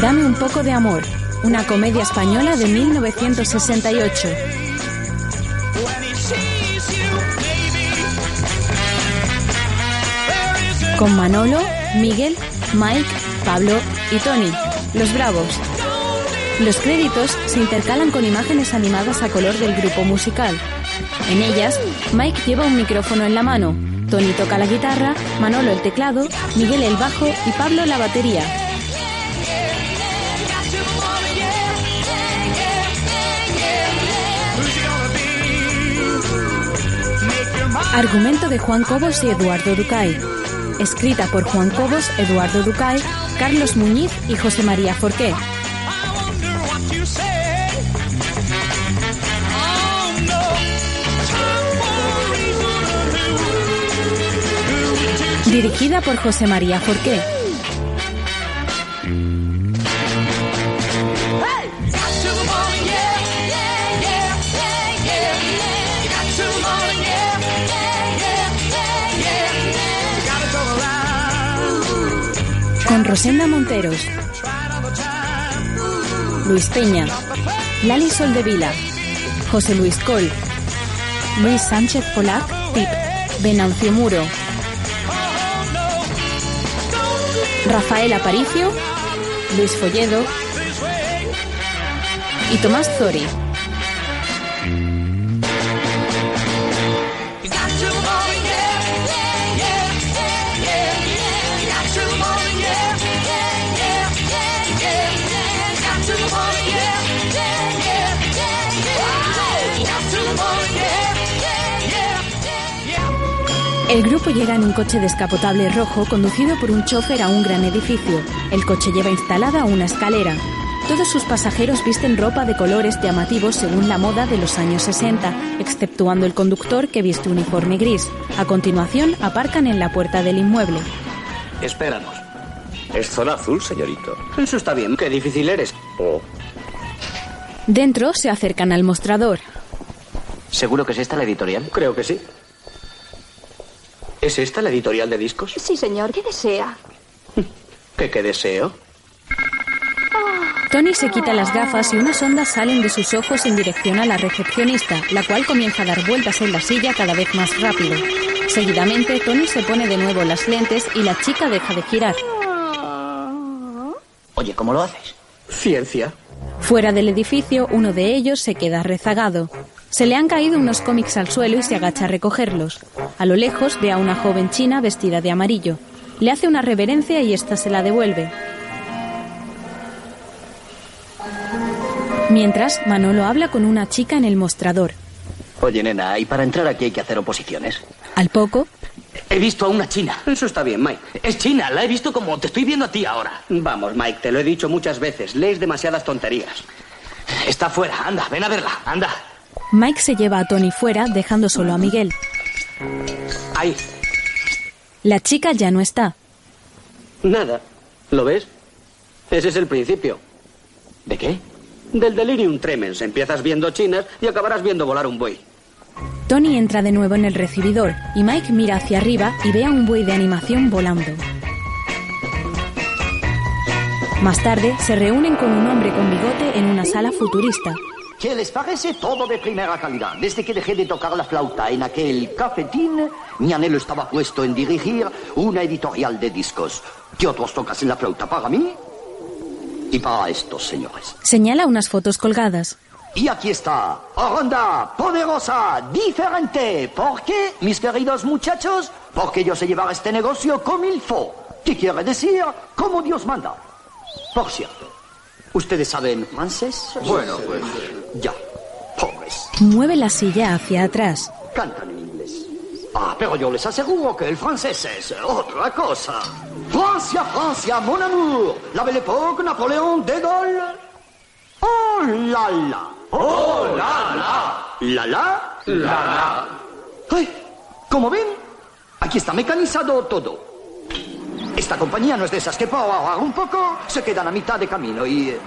Dame un poco de amor, una comedia española de 1968. Con Manolo, Miguel, Mike, Pablo y Tony, los bravos. Los créditos se intercalan con imágenes animadas a color del grupo musical. En ellas, Mike lleva un micrófono en la mano, Tony toca la guitarra, Manolo el teclado, Miguel el bajo y Pablo la batería. Argumento de Juan Cobos y Eduardo Ducay. Escrita por Juan Cobos, Eduardo Ducay, Carlos Muñiz y José María Forqué. Dirigida por José María Forqué. Rosenda Monteros. Luis Peña. Lali Soldevila. José Luis Col. Luis Sánchez Polac. Pip. Venancio Muro. Rafael Aparicio, Luis Folledo y Tomás Zori. El grupo llega en un coche descapotable rojo conducido por un chofer a un gran edificio. El coche lleva instalada una escalera. Todos sus pasajeros visten ropa de colores llamativos según la moda de los años 60, exceptuando el conductor que viste uniforme gris. A continuación, aparcan en la puerta del inmueble. Espéranos. Es zona azul, señorito. Eso está bien. Qué difícil eres. Oh, Dentro se acercan al mostrador. ¿Seguro que es esta la editorial? Creo que sí. ¿Es esta la editorial de discos? Sí, señor. ¿Qué desea? ¿Qué, qué deseo? Tony se quita las gafas y unas ondas salen de sus ojos en dirección a la recepcionista, la cual comienza a dar vueltas en la silla cada vez más rápido. Seguidamente, Tony se pone de nuevo las lentes y la chica deja de girar. Oye, ¿cómo lo haces? Ciencia. Fuera del edificio, uno de ellos se queda rezagado. Se le han caído unos cómics al suelo y se agacha a recogerlos. A lo lejos ve a una joven china vestida de amarillo. Le hace una reverencia y ésta se la devuelve. Mientras, Manolo habla con una chica en el mostrador. Oye, nena, y para entrar aquí hay que hacer oposiciones. Al poco, He visto a una china. Eso está bien, Mike. Es china, la he visto como te estoy viendo a ti ahora. Vamos, Mike, te lo he dicho muchas veces. Lees demasiadas tonterías. Está fuera, anda, ven a verla, anda. Mike se lleva a Tony fuera, dejando solo a Miguel. Ahí. La chica ya no está. Nada. ¿Lo ves? Ese es el principio. ¿De qué? Del delirium tremens. Empiezas viendo chinas y acabarás viendo volar un buey. Tony entra de nuevo en el recibidor y Mike mira hacia arriba y ve a un buey de animación volando. Más tarde, se reúnen con un hombre con bigote en una sala futurista. ¿Qué les parece todo de primera calidad? Desde que dejé de tocar la flauta en aquel cafetín, mi anhelo estaba puesto en dirigir una editorial de discos. ¿Qué otros tocas en la flauta para mí? Y para estos señores. Señala unas fotos colgadas. Y aquí está, ronda poderosa, diferente. ¿Por qué, mis queridos muchachos? Porque yo sé llevar este negocio como il faut. ¿Qué quiere decir? Como Dios manda. Por cierto, ¿ustedes saben francés? Bueno, pues. Ya, pobres. Mueve la silla hacia atrás. Cantan en inglés. Ah, pero yo les aseguro que el francés es otra cosa. Francia, Francia, mon amour. La belle époque, Napoléon, de Gaulle. Oh la la. Oh la la. La la. La la. Ay, como ven, aquí está mecanizado todo. Esta compañía no es de esas que ahorrar un poco se quedan a mitad de camino y... eh,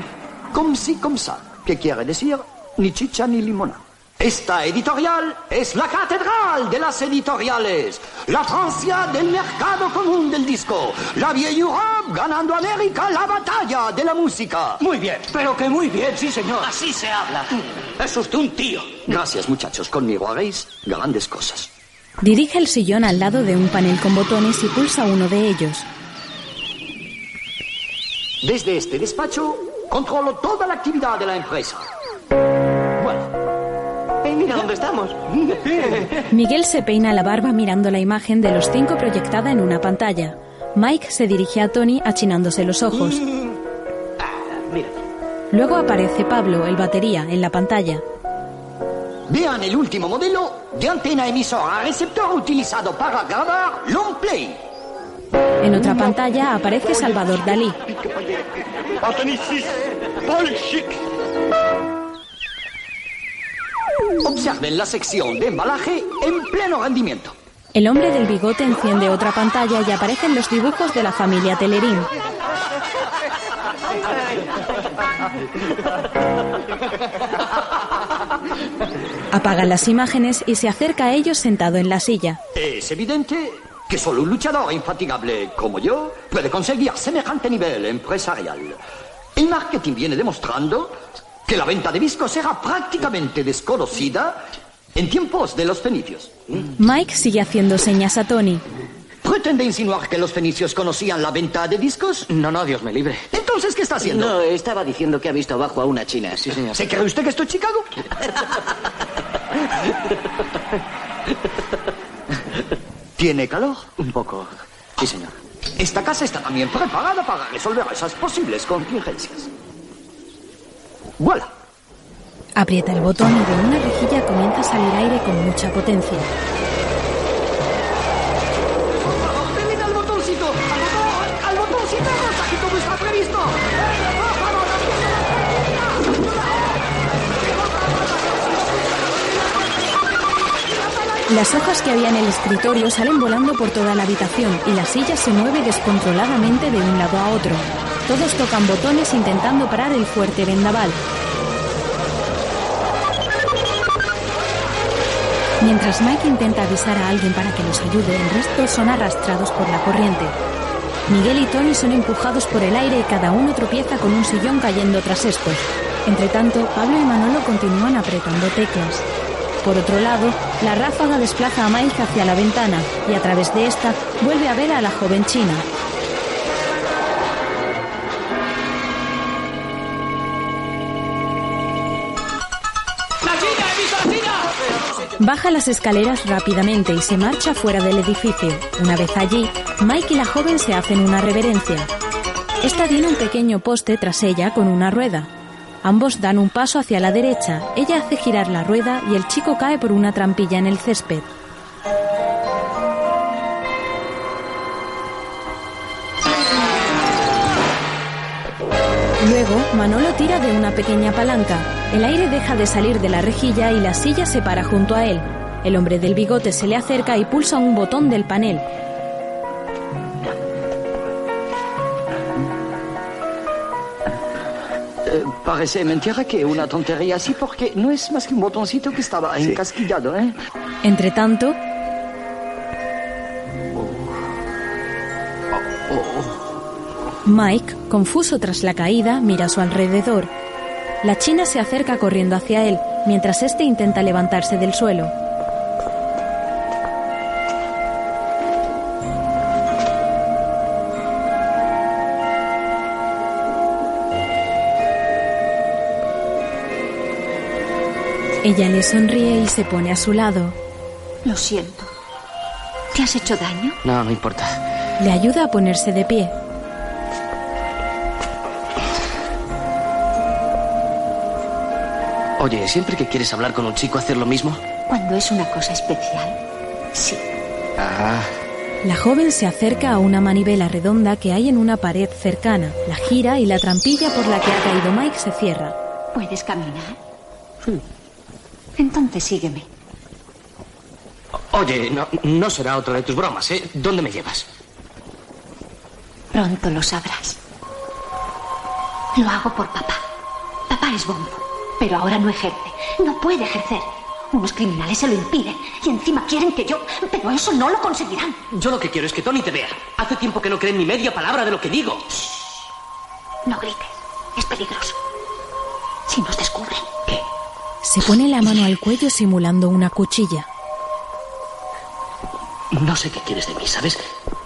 Comme si, comme ça. ¿Qué quiere decir? Ni chicha ni limona. Esta editorial es la catedral de las editoriales, la Francia del mercado común del disco, la vieja Europe ganando a América la batalla de la música. Muy bien, pero que muy bien, sí, señor. Así se habla. Es usted un tío. Gracias, muchachos. Conmigo haréis grandes cosas. Dirige el sillón al lado de un panel con botones y pulsa uno de ellos. Desde este despacho controlo toda la actividad de la empresa. Bueno, Hey, mira dónde estamos. Miguel se peina la barba mirando la imagen de los cinco proyectada en una pantalla. Mike se dirige a Tony achinándose los ojos. Mira. Luego aparece Pablo, el batería, en la pantalla. Vean el último modelo de antena emisora receptor utilizado para grabar long play. En otra pantalla aparece Salvador Dalí. Anthony 6, Paul Chic. Observen la sección de embalaje en pleno rendimiento. El hombre del bigote enciende otra pantalla y aparecen los dibujos de la familia Telerín. Apaga las imágenes y se acerca a ellos sentado en la silla. Es evidente que solo un luchador infatigable como yo puede conseguir semejante nivel empresarial. El marketing viene demostrando que la venta de discos era prácticamente desconocida en tiempos de los fenicios. Mike sigue haciendo señas a Tony. ¿Pretende insinuar que los fenicios conocían la venta de discos? No, no, Dios me libre. Entonces, ¿qué está haciendo? No, estaba diciendo que ha visto abajo a una china. Sí, señor. ¿Se cree usted que estoy Chicago? ¿Tiene calor? Un poco. Sí, señor. Esta casa está también preparada para resolver esas posibles contingencias. ¡Voilà! Aprieta el botón y de una rejilla comienza a salir aire con mucha potencia. Las hojas que había en el escritorio salen volando por toda la habitación y la silla se mueve descontroladamente de un lado a otro. Todos tocan botones intentando parar el fuerte vendaval. Mientras Mike intenta avisar a alguien para que los ayude, el resto son arrastrados por la corriente. Miguel y Tony son empujados por el aire y cada uno tropieza con un sillón cayendo tras estos. Entre tanto, Pablo y Manolo continúan apretando teclas. Por otro lado, la ráfaga desplaza a Mike hacia la ventana y a través de esta vuelve a ver a la joven china. Baja las escaleras rápidamente y se marcha fuera del edificio. Una vez allí, Mike y la joven se hacen una reverencia. Esta tiene un pequeño poste tras ella con una rueda. Ambos dan un paso hacia la derecha, ella hace girar la rueda y el chico cae por una trampilla en el césped. Luego, Manolo tira de una pequeña palanca. El aire deja de salir de la rejilla y la silla se para junto a él. El hombre del bigote se le acerca y pulsa un botón del panel. Eh, parece mentira que una tontería así porque no es más que un botoncito que estaba encasquillado, ¿eh? Entre tanto, Mike, confuso tras la caída, mira a su alrededor. La china se acerca corriendo hacia él, mientras este intenta levantarse del suelo. Ella le sonríe y se pone a su lado. Lo siento. ¿Te has hecho daño? No, no importa. Le ayuda a ponerse de pie. Oye, siempre que quieres hablar con un chico, hacer lo mismo. Cuando es una cosa especial. Sí. Ah, La joven se acerca a una manivela redonda que hay en una pared cercana, la gira y la trampilla por la que ha caído Mike se cierra. ¿Puedes caminar? Entonces sígueme. oye, no, no será otra de tus bromas, ¿eh? ¿Dónde me llevas? Pronto lo sabrás. Lo hago por papá. Papá es bombo, pero ahora no ejerce. No puede ejercer. Unos criminales se lo impiden y encima quieren que yo... Pero eso no lo conseguirán. Yo lo que quiero es que Tony te vea. Hace tiempo que no creen ni media palabra de lo que digo. No grites. Es peligroso. Si nos descubren. Se pone la mano al cuello simulando una cuchilla. No sé qué quieres de mí, ¿sabes?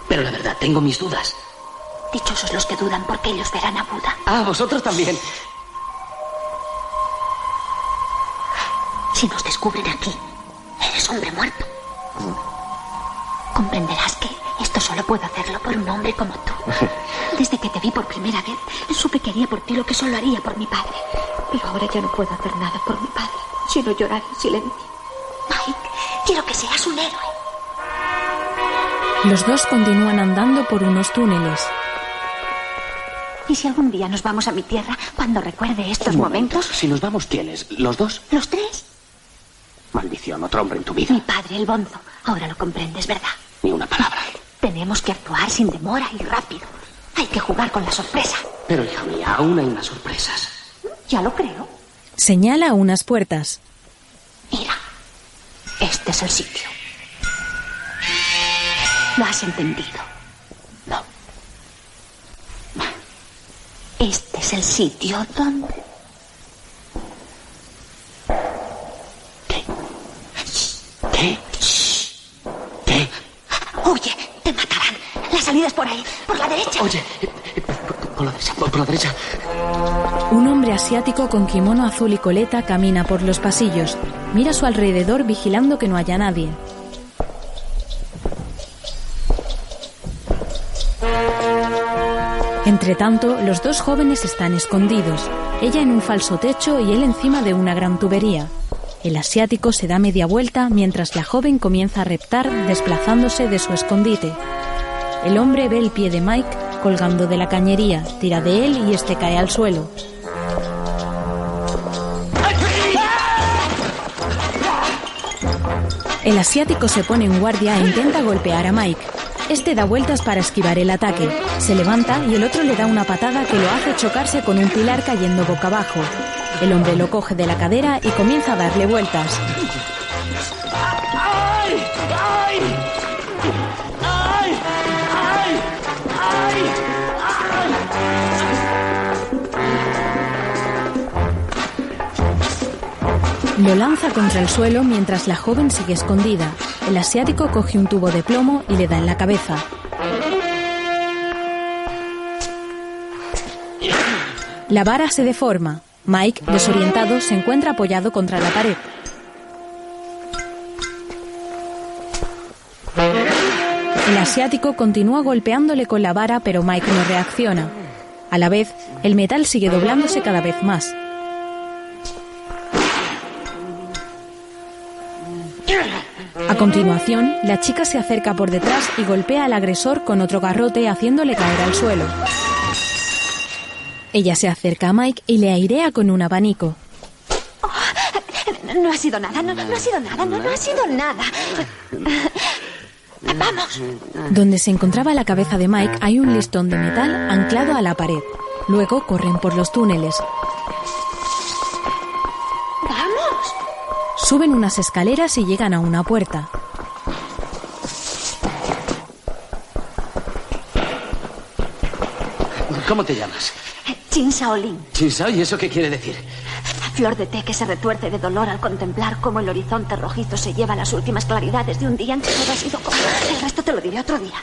Pero la verdad, tengo mis dudas. Dichosos los que dudan porque ellos verán a Buda. Ah, vosotros también. Si nos descubren aquí, eres hombre muerto. Comprenderás que esto solo puedo hacerlo por un hombre como tú. Desde que te vi por primera vez, supe que haría por ti lo que solo haría por mi padre. Pero ahora ya no puedo hacer nada por mi padre, sino llorar en silencio. Mike, quiero que seas un héroe. Los dos continúan andando por unos túneles. ¿Y si algún día nos vamos a mi tierra cuando recuerde estos momentos? Si nos vamos, ¿quiénes? ¿Los dos? ¿Los tres? Maldición, otro hombre en tu vida. Mi padre, el bonzo. Ahora lo comprendes, ¿verdad? Ni una palabra. Tenemos que actuar sin demora y rápido. Hay que jugar con la sorpresa. Pero, hija mía, aún hay más sorpresas. Ya lo creo. Señala unas puertas. Mira, este es el sitio. ¿Lo has entendido? No. Este es el sitio donde... ¿Qué? ¿Qué? ¿Qué? Oye, te matarán. La salida es por ahí, por la derecha. Oye, por, por la derecha, por, por la derecha. Un hombre asiático con kimono azul y coleta camina por los pasillos. Mira a su alrededor vigilando que no haya nadie. Entre tanto, los dos jóvenes están escondidos, ella en un falso techo y él encima de una gran tubería. El asiático se da media vuelta mientras la joven comienza a reptar desplazándose de su escondite. El hombre ve el pie de Mike colgando de la cañería, tira de él y este cae al suelo. El asiático se pone en guardia e intenta golpear a Mike. Este da vueltas para esquivar el ataque. Se levanta y el otro le da una patada que lo hace chocarse con un pilar cayendo boca abajo. El hombre lo coge de la cadera y comienza a darle vueltas. ¡Ay! ¡Ay! ¡Ay! ¡Ay! ¡Ay! Lo lanza contra el suelo mientras la joven sigue escondida. El asiático coge un tubo de plomo y le da en la cabeza. La vara se deforma. Mike, desorientado, se encuentra apoyado contra la pared. El asiático continúa golpeándole con la vara, pero Mike no reacciona. A la vez, el metal sigue doblándose cada vez más. A continuación, la chica se acerca por detrás y golpea al agresor con otro garrote haciéndole caer al suelo. Ella se acerca a Mike y le airea con un abanico. No ha sido nada, no, no ha sido nada, no, no ha sido nada. Vamos. Donde se encontraba la cabeza de Mike hay un listón de metal anclado a la pared. Luego corren por los túneles. Vamos. Suben unas escaleras y llegan a una puerta. ¿Cómo te llamas? Chin Shaolin, Chinsa, ¿y eso qué quiere decir? flor de té que se retuerce de dolor al contemplar cómo el horizonte rojizo se lleva las últimas claridades de un día en que todo ha sido como... El resto te lo diré otro día.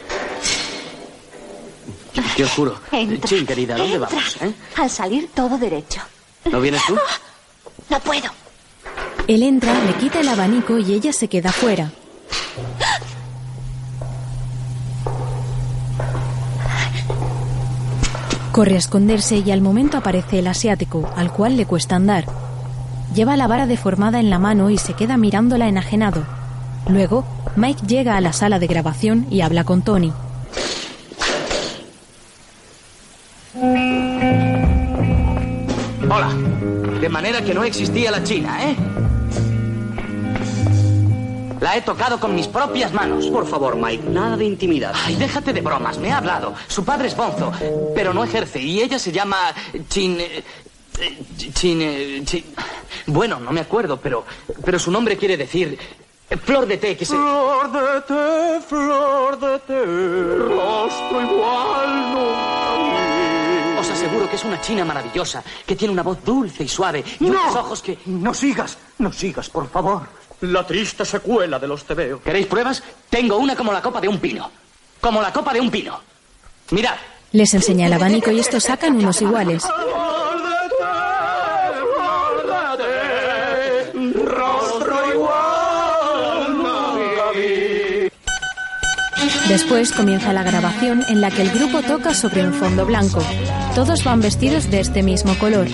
Te juro. Entra. Chin, querida, ¿dónde entra. vamos? eh? Al salir todo derecho. ¿No vienes tú? No puedo. Él entra, le quita el abanico y ella se queda fuera. Corre a esconderse y al momento aparece el asiático, al cual le cuesta andar. Lleva la vara deformada en la mano y se queda mirándola enajenado. Luego, Mike llega a la sala de grabación y habla con Tony. Hola. De manera que no existía la China, ¿eh? La he tocado con mis propias manos. Por favor, Mike, nada de intimidad. Ay, déjate de bromas, me ha hablado. Su padre es Bonzo, pero no ejerce y ella se llama Chin... eh, Eh, Chine... chi- Bueno, no me acuerdo, pero, pero su nombre quiere decir eh, flor de té, que se... Flor de té, flor de té, rostro igual vi. Os aseguro que es una china maravillosa, que tiene una voz dulce y suave y unos ojos que... No sigas, no sigas, por favor. La triste secuela de los tebeos. ¿Queréis pruebas? Tengo una como la copa de un pino. Como la copa de un pino. Mirad. Les enseña el abanico y estos sacan unos iguales. Después comienza la grabación en la que el grupo toca sobre un fondo blanco. Todos van vestidos de este mismo color.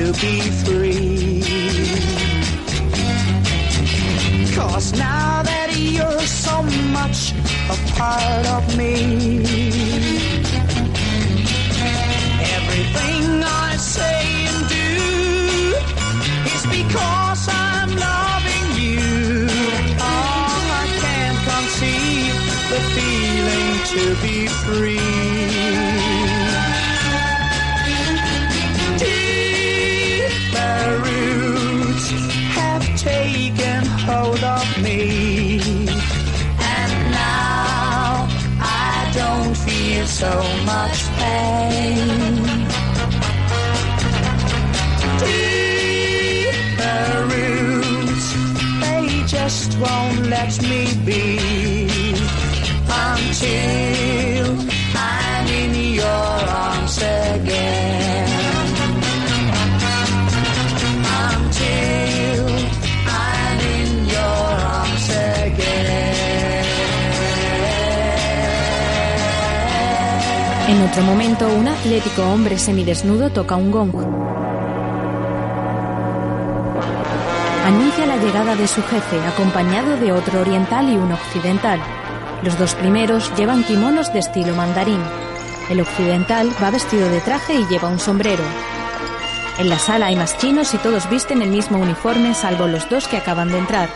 To be free. Cause now that you're so much a part of me, otro momento, un atlético hombre semidesnudo toca un gong. Anuncia la llegada de su jefe, acompañado de otro oriental y un occidental. Los dos primeros llevan kimonos de estilo mandarín. El occidental va vestido de traje y lleva un sombrero. En la sala hay más chinos y todos visten el mismo uniforme salvo los dos que acaban de entrar.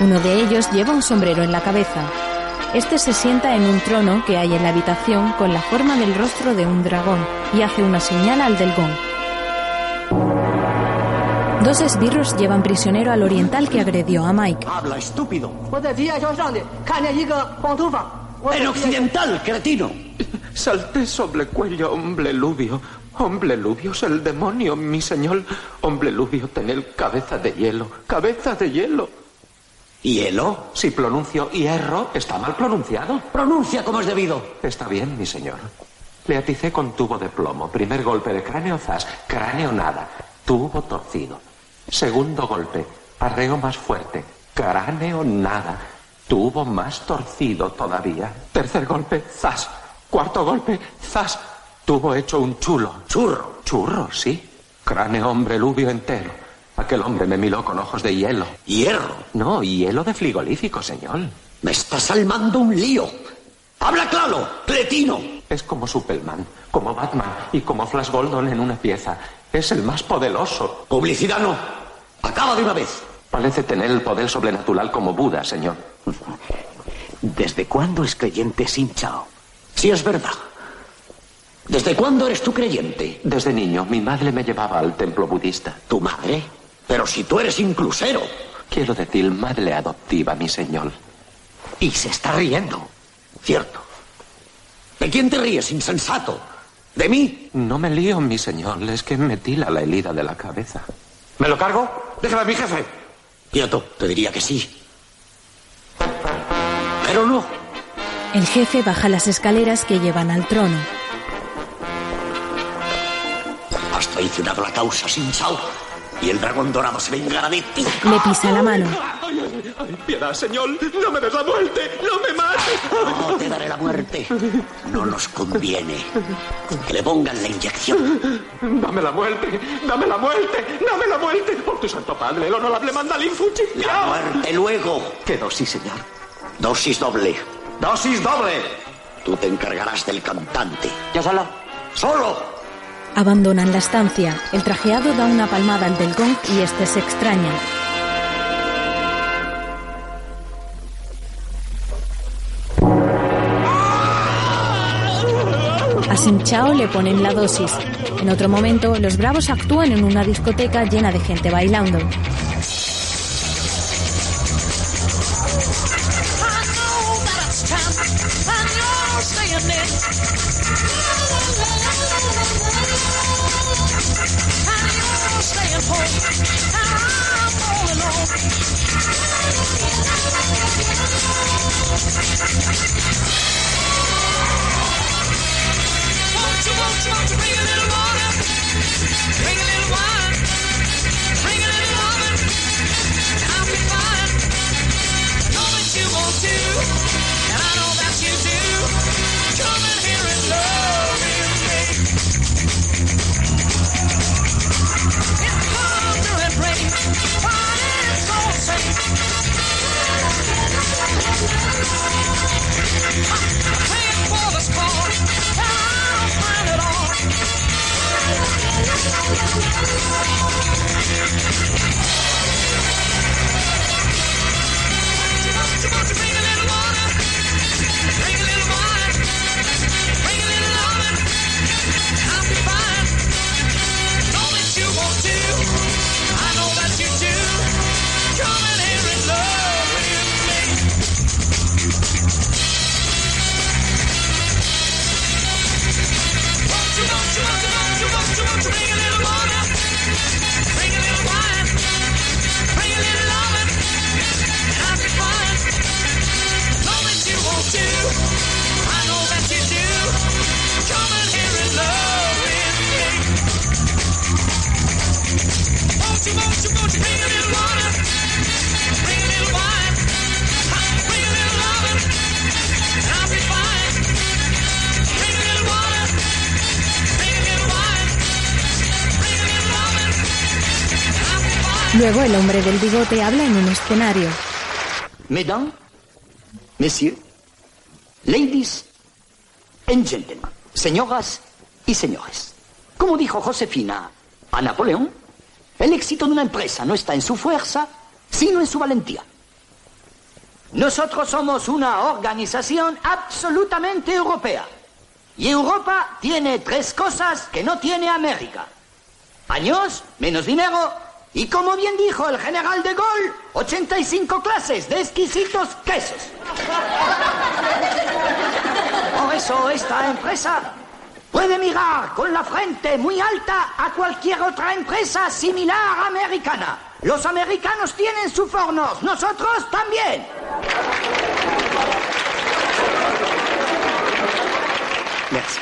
Uno de ellos lleva un sombrero en la cabeza. Este se sienta en un trono que hay en la habitación con la forma del rostro de un dragón y hace una señal al del gong. Dos esbirros llevan prisionero al oriental que agredió a Mike. Habla estúpido. El occidental, cretino. Salté sobre cuello, hombre lubio. Hombre Lubio es el demonio, mi señor. Hombre Lubio, tened cabeza de hielo. Cabeza de hielo. ¿Hielo? Si pronuncio hierro, está mal pronunciado. Pronuncia como es debido. Está bien, mi señor. Le aticé con tubo de plomo. Primer golpe de cráneo, zas. Cráneo nada. Tubo torcido. Segundo golpe. Arreo más fuerte. Cráneo nada. Tubo más torcido todavía. Tercer golpe, zas. Cuarto golpe, zas. Tubo hecho un chulo. Churro. Churro, sí. Cráneo hombre lubio entero. Aquel hombre me miró con ojos de hielo. Hierro. No, hielo de frigolífico, señor. Me estás armando un lío. Habla claro, cretino. Es como Superman, como Batman y como Flash Gordon en una pieza. Es el más poderoso. Publicidad no. Acaba de una vez. Parece tener el poder sobrenatural como Buda, señor. ¿Desde cuándo es creyente Sin Chao? Si es verdad. ¿Desde cuándo eres tú creyente? Desde niño, mi madre me llevaba al templo budista. ¿Tu madre? Pero si tú eres inclusero. Quiero decir, madre adoptiva, mi señor. Y se está riendo. Cierto. ¿De quién te ríes, insensato? ¿De mí? No me lío, mi señor. Es que me tila la herida de la cabeza. ¿Me lo cargo? Déjame a mi jefe. Quieto, te diría que sí. Pero no. El jefe baja las escaleras que llevan al trono. Has traicionado la causa sin sal. Y el dragón dorado se vengará de ti. Le pisa la mano. Ay, piedad, señor. No me des la muerte. No me mates. No te daré la muerte. No nos conviene. Que le pongan la inyección. Dame la muerte. Dame la muerte. Dame la muerte. Por tu santo padre, el honorable Mandalín Fuchi. La muerte luego. ¿Qué dosis, señor? Dosis doble. Dosis doble. Tú te encargarás del cantante. ¿Yo solo? ¡Solo! Abandonan la estancia. El trajeado da una palmada al del gong y este se extraña. A Sin Chao le ponen la dosis. En otro momento, los bravos actúan en una discoteca llena de gente bailando. Don't you want to bring a little water? Bring a little del bigote habla en un escenario. Mesdames, messieurs, ladies and gentlemen, señoras y señores. Como dijo Josefina a Napoleón, el éxito de una empresa no está en su fuerza, sino en su valentía. Nosotros somos una organización absolutamente europea. Y Europa tiene tres cosas que no tiene América. Años, menos dinero y, como bien dijo el general de Gaulle, 85 clases de exquisitos quesos. Por eso esta empresa puede mirar con la frente muy alta a cualquier otra empresa similar americana. Los americanos tienen sus hornos, nosotros también. Merci.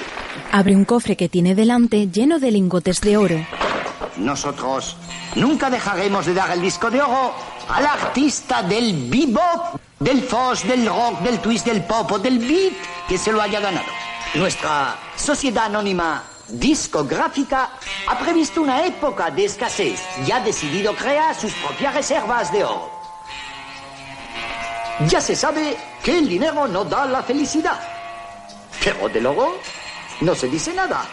Abre un cofre que tiene delante lleno de lingotes de oro. Nosotros nunca dejaremos de dar el disco de oro al artista del bebop, del fuzz, del rock, del twist, del pop o del beat que se lo haya ganado. Nuestra sociedad anónima discográfica ha previsto una época de escasez y ha decidido crear sus propias reservas de oro. Ya se sabe que el dinero no da la felicidad, pero del oro no se dice nada.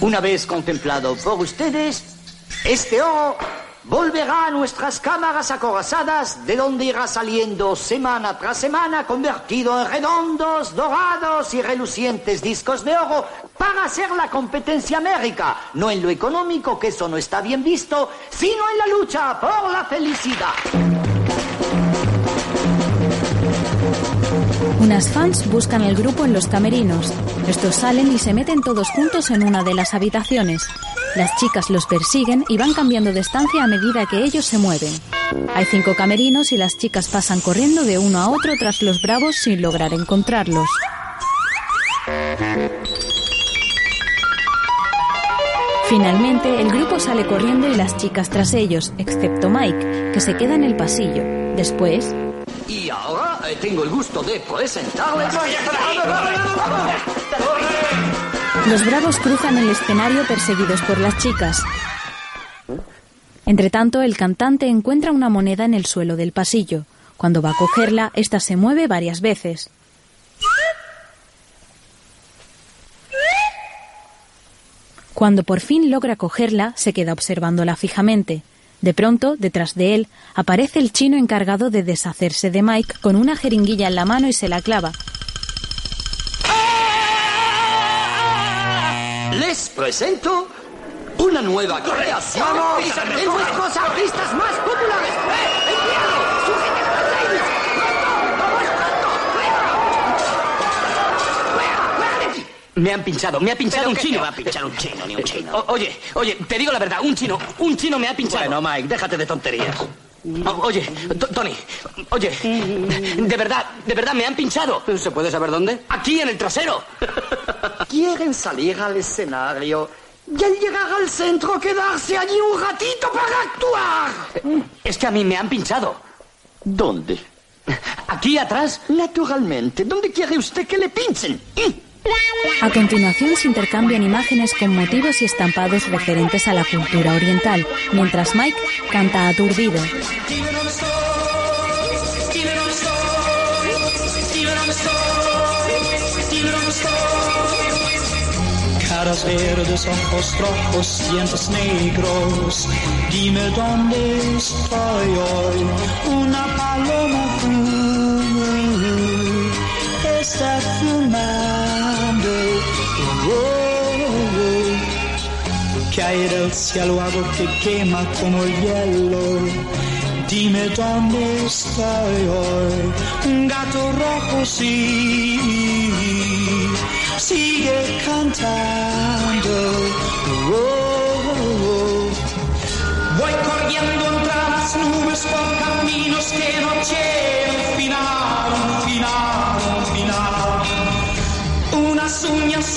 Una vez contemplado por ustedes, este oro volverá a nuestras cámaras acorazadas, de donde irá saliendo semana tras semana, convertido en redondos, dorados y relucientes discos de oro, para hacer la competencia América, no en lo económico, que eso no está bien visto, sino en la lucha por la felicidad. Unas fans buscan al grupo en los camerinos. Estos salen y se meten todos juntos en una de las habitaciones. Las chicas los persiguen y van cambiando de estancia a medida que ellos se mueven. Hay cinco camerinos y las chicas pasan corriendo de uno a otro tras los bravos sin lograr encontrarlos. Finalmente, el grupo sale corriendo y las chicas tras ellos, excepto Mike, que se queda en el pasillo. Después, tengo el gusto de presentarles... los bravos cruzan el escenario perseguidos por las chicas. Entretanto, el cantante encuentra una moneda en el suelo del pasillo. Cuando va a cogerla, ésta se mueve varias veces. Cuando por fin logra cogerla, se queda observándola fijamente. De pronto, detrás de él, aparece el chino encargado de deshacerse de Mike con una jeringuilla en la mano y se la clava. Les presento una nueva creación de nuestros artistas más populares. ¡Eh, el piano! ¡Sujeten a las ladies! ¡Pronto! ¡Vamos pronto! ¡Fuera! ¡Fuera! ¡Fuera de aquí! Me han pinchado, me ha pinchado ¿Pero un chino. te va a pinchar un chino, ni un chino? O- oye, oye, te digo la verdad, un chino, un chino me ha pinchado. Bueno, Mike, déjate de tonterías. O- oye, T- Tony, oye, de verdad, de verdad me han pinchado. ¿Se puede saber dónde? Aquí en el trasero. Quieren salir al escenario y al llegar al centro quedarse allí un ratito para actuar. Es que a mí me han pinchado. ¿Dónde? Aquí atrás. Naturalmente. ¿Dónde quiere usted que le pinchen? A continuación se intercambian imágenes con motivos y estampados referentes a la cultura oriental, mientras Mike canta aturdido. Caras verdes, ojos rojos, dientes negros. Dime dónde estoy hoy. Una paloma azul está fumando. Oh, oh, oh. Cae del cielo algo que quema como el hielo. Dime dónde estoy hoy. Un gato rojo sí sigue cantando. Oh. Voy corriendo entre las nubes por caminos que no tienen final, final,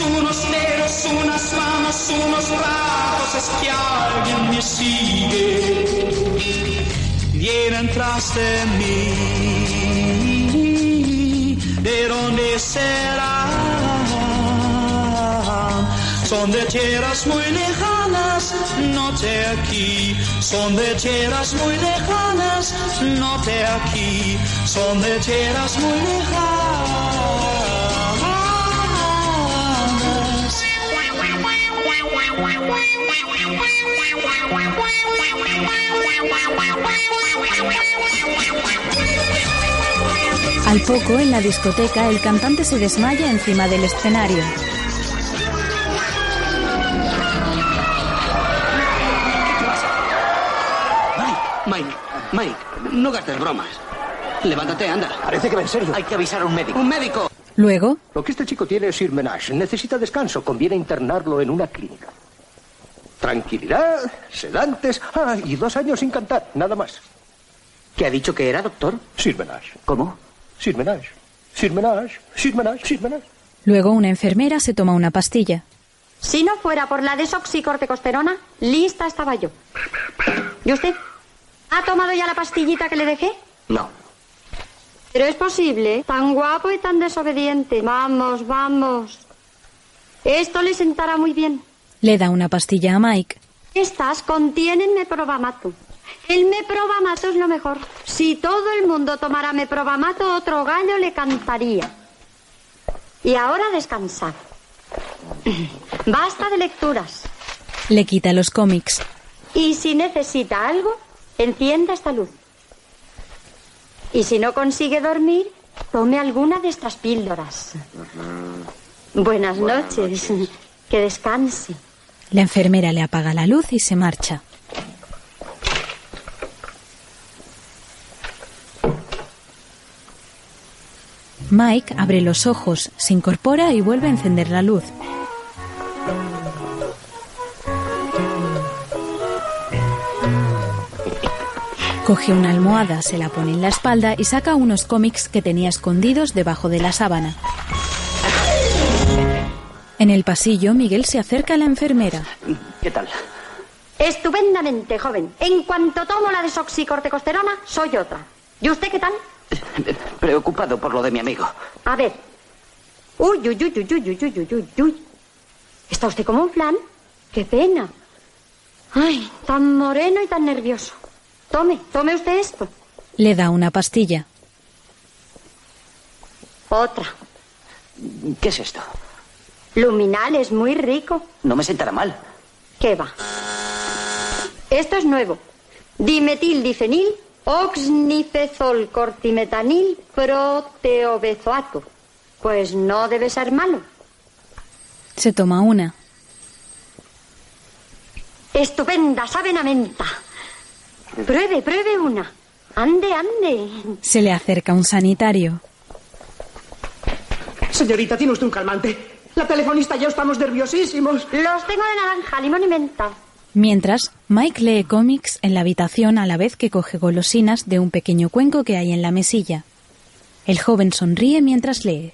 unos dedos, unas manos, unos brazos, es que alguien me sigue. Vienen tras de mí. ¿De dónde serán? Son de tierras muy lejanas, no de aquí. Son de tierras muy lejanas, no de aquí. Son de tierras muy lejanas. Al poco, en la discoteca, el cantante se desmaya encima del escenario. Mike, Mike, no gastes bromas. Levántate, anda. Parece que va en serio. Hay que avisar a un médico. ¡Un médico! Luego, Lo que este chico tiene es Irmenage. Necesita descanso. Conviene internarlo en una clínica. Tranquilidad, sedantes. Ah, y dos años sin cantar. Nada más. ¿Qué ha dicho que era, doctor? Sirmenage. ¿Cómo? Sirmenage. Sirmenage. Sirmenage. Sirmenage. luego una enfermera se toma una pastilla. Si no fuera por la desoxicorticosterona, lista estaba yo. ¿Y usted? ¿Ha tomado ya la pastillita que le dejé? No. Pero es posible, tan guapo y tan desobediente. Vamos, vamos. Esto le sentará muy bien. Le da una pastilla a Mike. Estas contienen meprobamato. El meprobamato es lo mejor. Si todo el mundo tomara meprobamato, otro gallo le cantaría. Y ahora descansar. Basta de lecturas. Le quita los cómics. Y si necesita algo, encienda esta luz. Y si no consigue dormir, tome alguna de estas píldoras. Buenas, noches. Que descanse. La enfermera le apaga la luz y se marcha. Mike abre los ojos, se incorpora y vuelve a encender la luz. Coge una almohada, se la pone en la espalda y saca unos cómics que tenía escondidos debajo de la sábana. En el pasillo, Miguel se acerca a la enfermera. ¿Qué tal? Estupendamente, joven. En cuanto tomo la desoxicorticosterona, soy otra. ¿Y usted qué tal? Preocupado por lo de mi amigo. A ver. Uy, uy, uy, uy, uy, uy, uy, uy, uy, uy. ¿Está usted como un flan? ¡Qué pena! Ay, tan moreno y tan nervioso. Tome, tome usted esto. Le da una pastilla. Otra. ¿Qué es esto? Luminal es muy rico. No me sentará mal. ¿Qué va? Esto es nuevo. Dimetildifenil, oxnifezol cortimetanil, proteobezoato. Pues no debe ser malo. Se toma una. Estupenda, saben a menta. Pruebe, pruebe una. Ande, ande. Se le acerca un sanitario. Señorita, tiene usted un calmante. La telefonista y yo estamos nerviosísimos. Los tengo de naranja, limón y menta. Mientras, Mike lee cómics en la habitación a la vez que coge golosinas de un pequeño cuenco que hay en la mesilla. El joven sonríe mientras lee.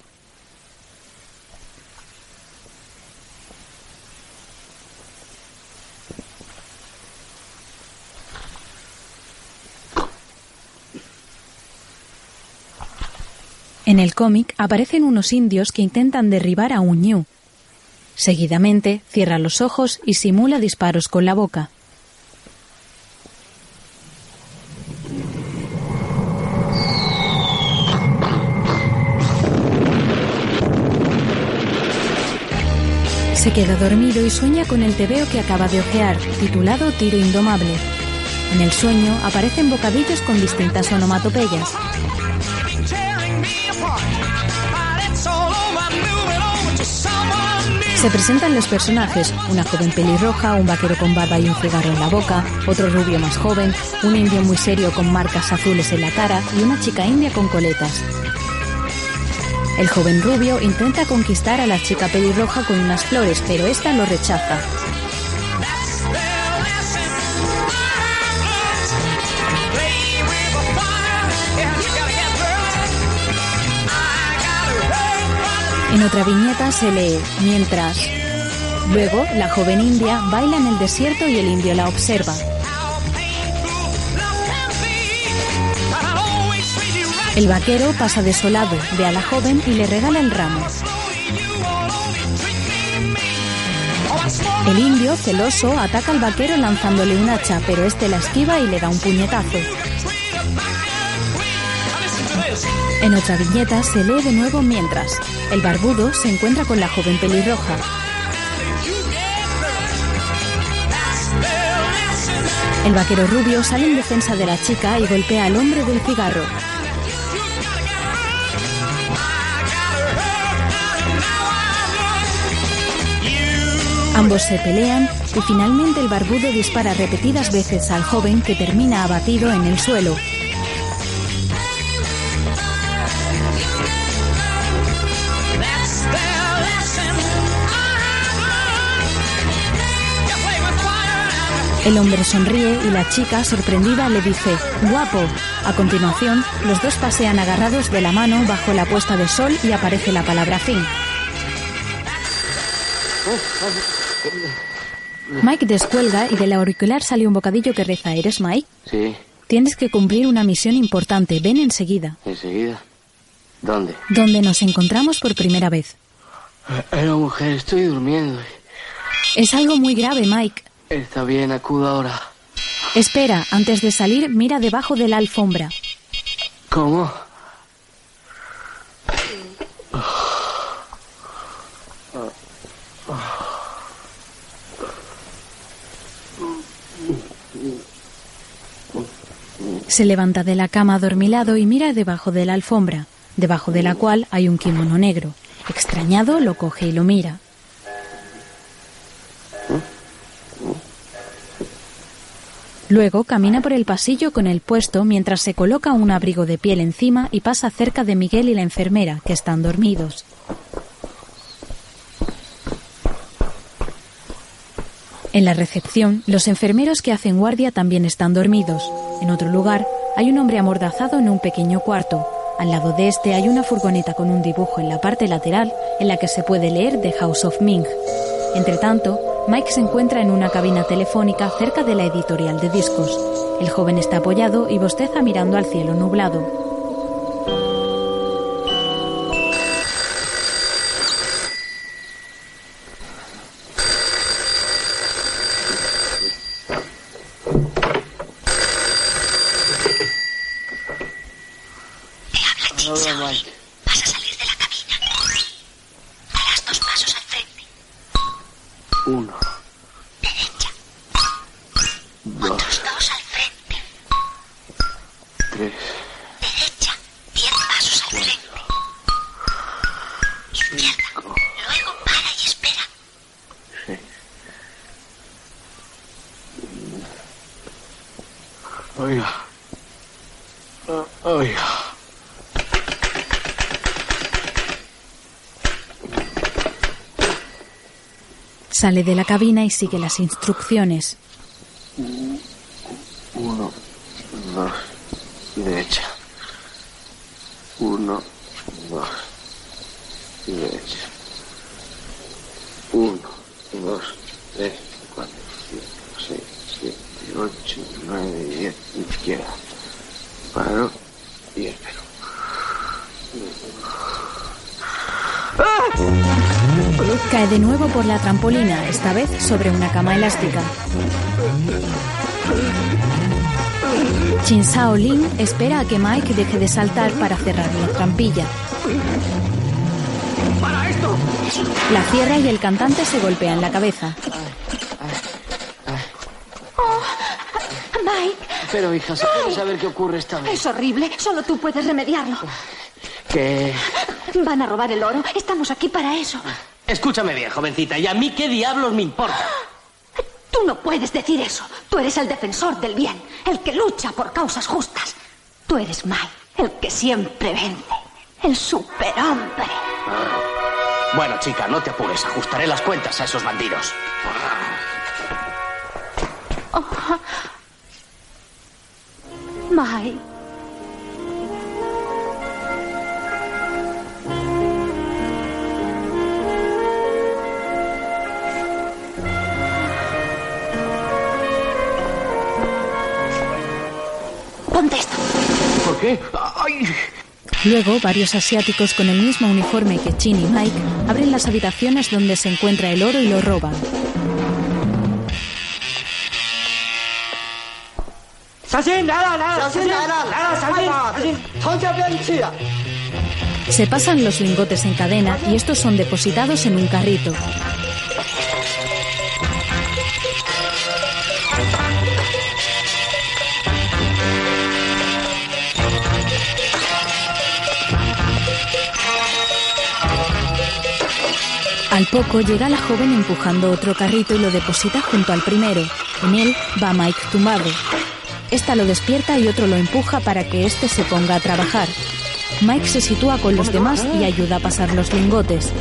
En el cómic aparecen unos indios que intentan derribar a un ñu. Seguidamente cierra los ojos y simula disparos con la boca. Se queda dormido y sueña con el tebeo que acaba de ojear, titulado Tiro Indomable. En el sueño aparecen bocadillos con distintas onomatopeyas. Se presentan los personajes, una joven pelirroja, un vaquero con barba y un cigarro en la boca, otro rubio más joven, un indio muy serio con marcas azules en la cara y una chica india con coletas. El joven rubio intenta conquistar a la chica pelirroja con unas flores, pero esta lo rechaza. En otra viñeta se lee, mientras... Luego, la joven india baila en el desierto y el indio la observa. El vaquero pasa desolado, ve a la joven y le regala el ramo. El indio, celoso, ataca al vaquero lanzándole un hacha, pero este la esquiva y le da un puñetazo. En otra viñeta se lee de nuevo mientras el barbudo se encuentra con la joven pelirroja. El vaquero rubio sale en defensa de la chica y golpea al hombre del cigarro. Ambos se pelean y finalmente el barbudo dispara repetidas veces al joven que termina abatido en el suelo. El hombre sonríe y la chica, sorprendida, le dice, guapo. A continuación, los dos pasean agarrados de la mano bajo la puesta de sol y aparece la palabra fin. Mike descuelga y del auricular sale un bocadillo que reza, ¿eres Mike? Sí, Tienes que cumplir una misión importante, ven enseguida. enseguida. ¿Dónde? Donde nos encontramos por primera vez. Era mujer, estoy durmiendo. Es algo muy grave, Mike. Está bien, acudo ahora. Espera, antes de salir, mira debajo de la alfombra. ¿Cómo? Se levanta de la cama adormilado y mira debajo de la alfombra, debajo de la cual hay un kimono negro. Extrañado, lo coge y lo mira. Luego camina por el pasillo con el puesto mientras se coloca un abrigo de piel encima y pasa cerca de Miguel y la enfermera, que están dormidos. En la recepción, los enfermeros que hacen guardia también están dormidos. En otro lugar, hay un hombre amordazado en un pequeño cuarto. Al lado de este hay una furgoneta con un dibujo en la parte lateral en la que se puede leer The House of Ming. Entre tanto, Mike se encuentra en una cabina telefónica cerca de la editorial de discos. El joven está apoyado y bosteza mirando al cielo nublado. Sale de la cabina y sigue las instrucciones. Uno, dos, derecha. Uno, dos, derecha. Uno, dos, tres, cuatro, cinco, seis, siete, ocho, nueve, diez, izquierda. Paro y espero. Cae de nuevo por la trampolina, esta vez sobre una cama elástica. Chin Sao Lin espera a que Mike deje de saltar para cerrar la trampilla. ¡Para esto! La cierra y el cantante se golpea en la cabeza. Mike, Pero, hija, ¿se puede saber qué ocurre esta vez? es horrible. Solo tú puedes remediarlo. Que... Van a robar el oro. Estamos aquí para eso. Escúchame bien, jovencita, ¿y a mí qué diablos me importa? Tú no puedes decir eso. Tú eres el defensor del bien, el que lucha por causas justas. Tú eres Mike, el que siempre vence, el superhombre. Bueno, chica, no te apures, ajustaré las cuentas a esos bandidos. Mike. Luego, varios asiáticos con el mismo uniforme que Chin y Mike abren las habitaciones donde se encuentra el oro y lo roban. Se pasan los lingotes en cadena y estos son depositados en un carrito. Poco llega la joven empujando otro carrito y lo deposita junto al primero. En él va Mike tumbado. Esta lo despierta y otro lo empuja para que éste se ponga a trabajar. Mike se sitúa con los demás y ayuda a pasar los lingotes.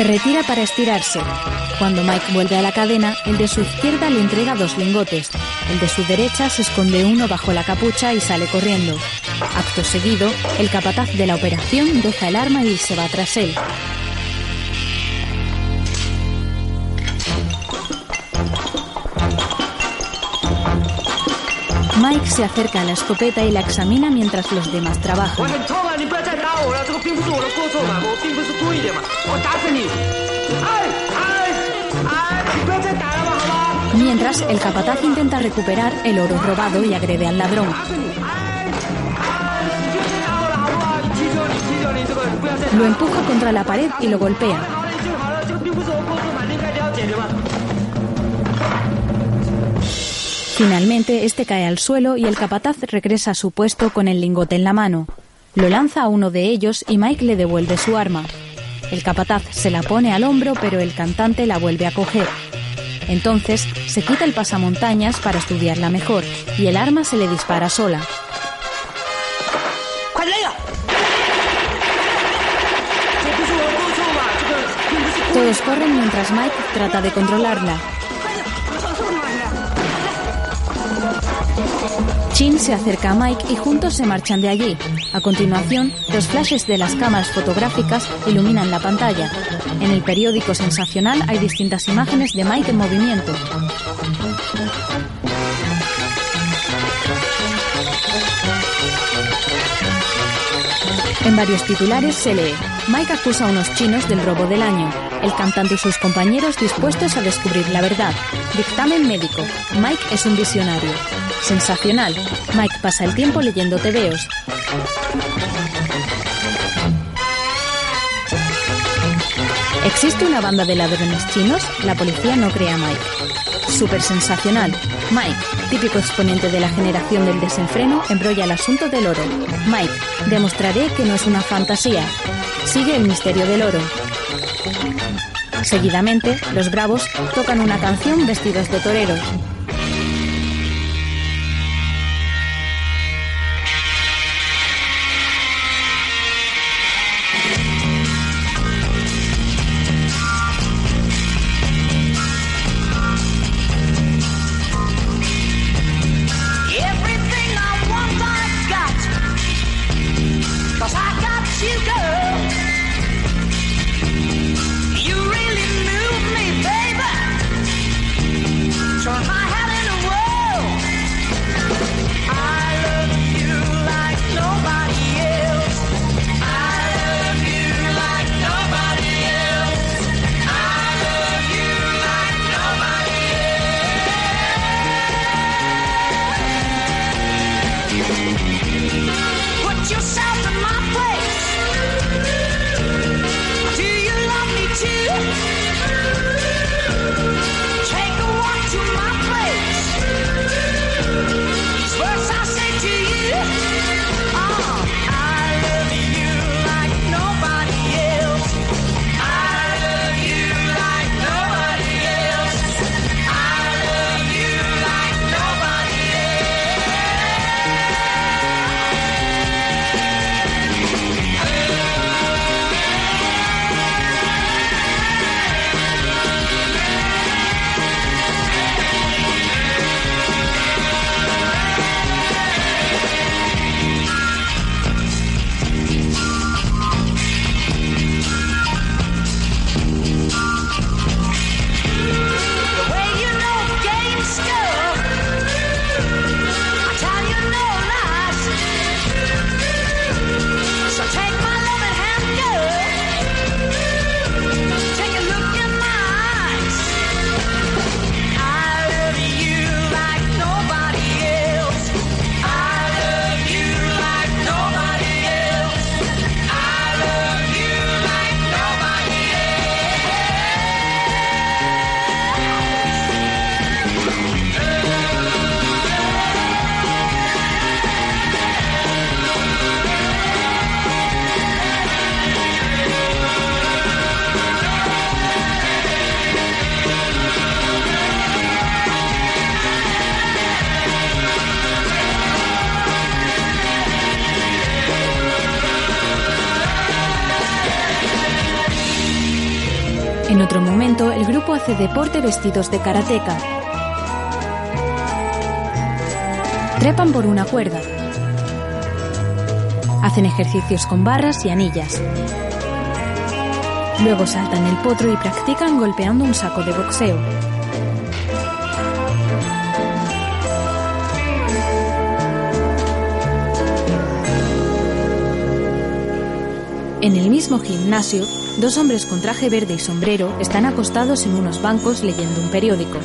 Se retira para estirarse. Cuando Mike vuelve a la cadena, el de su izquierda le entrega dos lingotes. El de su derecha se esconde uno bajo la capucha y sale corriendo. Acto seguido, el capataz de la operación deja el arma y se va tras él. Mike se acerca a la escopeta y la examina mientras los demás trabajan. 很痛啊！你不要再打我了，这个并不是我的过错嘛，我并不是故意的嘛，我打死你！哎哎哎！你不要再打了嘛，好吗？ Mientras, el capataz intenta recuperar el oro robado y agrede al ladrón. 打死你！哎哎！你别再打我了，好不好？你求求你，求求你，这个不要再打 Lo empuja contra la pared y lo golpea. 好了就好了，这个并不是我过错嘛，你应该了解的嘛。 Finalmente, este cae al suelo y el capataz regresa a su puesto con el lingote en la mano. Lo lanza a uno de ellos y Mike le devuelve su arma. El capataz se la pone al hombro, pero el cantante la vuelve a coger. Entonces se quita el pasamontañas para estudiarla mejor y el arma se le dispara sola. Todos corren mientras Mike trata de controlarla. Chin se acerca a Mike y juntos se marchan de allí. A continuación, los flashes de las cámaras fotográficas iluminan la pantalla. En el periódico sensacional hay distintas imágenes de Mike en movimiento. En varios titulares se lee, Mike acusa a unos chinos del robo del año. El cantante y sus compañeros dispuestos a descubrir la verdad. Dictamen médico. Mike es un visionario. Sensacional. Mike pasa el tiempo leyendo tebeos. ¿Existe una banda de ladrones chinos? La policía no cree a Mike. Super sensacional. Mike, típico exponente de la generación del desenfreno, embrolla el asunto del oro. Mike, demostraré que no es una fantasía. Sigue el misterio del oro. Seguidamente, los bravos tocan una canción vestidos de toreros. Deporte vestidos de karateca. Trepan por una cuerda. Hacen ejercicios con barras y anillas. Luego saltan el potro y practican golpeando un saco de boxeo. En el mismo gimnasio, dos hombres con traje verde y sombrero están acostados en unos bancos leyendo un periódico.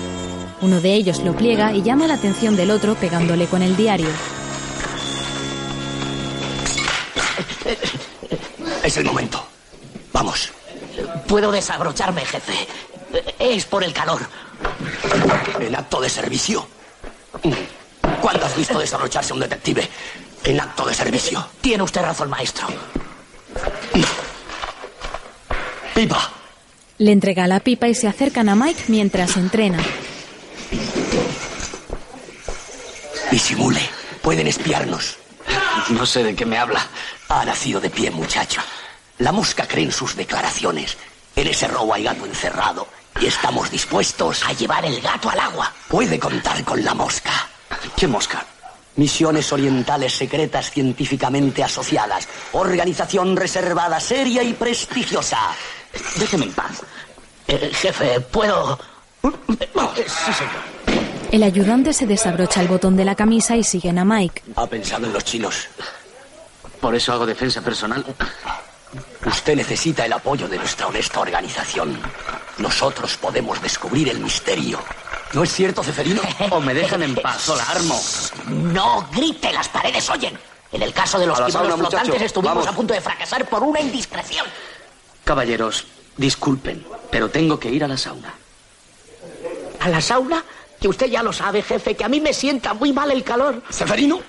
Uno de ellos lo pliega y llama la atención del otro pegándole con el diario. Es el momento. Vamos. Puedo desabrocharme, jefe. Es por el calor. En acto de servicio. ¿Cuándo has visto desabrocharse un detective en acto de servicio? Tiene usted razón, maestro. Pipa, Le entrega la pipa y se acercan a Mike mientras entrena. disimule. Pueden espiarnos. No sé de qué me habla. Ha nacido de pie, muchacho. La mosca cree en sus declaraciones. En ese robo hay gato encerrado y estamos dispuestos a llevar el gato al agua. Puede contar con la mosca. ¿Qué mosca? Misiones orientales secretas científicamente asociadas. Organización reservada, seria y prestigiosa. Déjeme en paz. Eh, jefe, ¿puedo...? Sí, señor. El ayudante se desabrocha el botón de la camisa y siguen a Mike. Ha pensado en los chinos. Por eso hago defensa personal. Usted necesita el apoyo de nuestra honesta organización. Nosotros podemos descubrir el misterio. ¿No es cierto, Ceferino? O me dejan en paz o la armo. No grite, las paredes oyen. En el caso de los sauna, flotantes muchacho. estuvimos Vamos. a punto de fracasar por una indiscreción. Caballeros, disculpen, pero tengo que ir a la sauna. ¿A la sauna? Que usted ya lo sabe, jefe, que a mí me sienta muy mal el calor. Ceferino,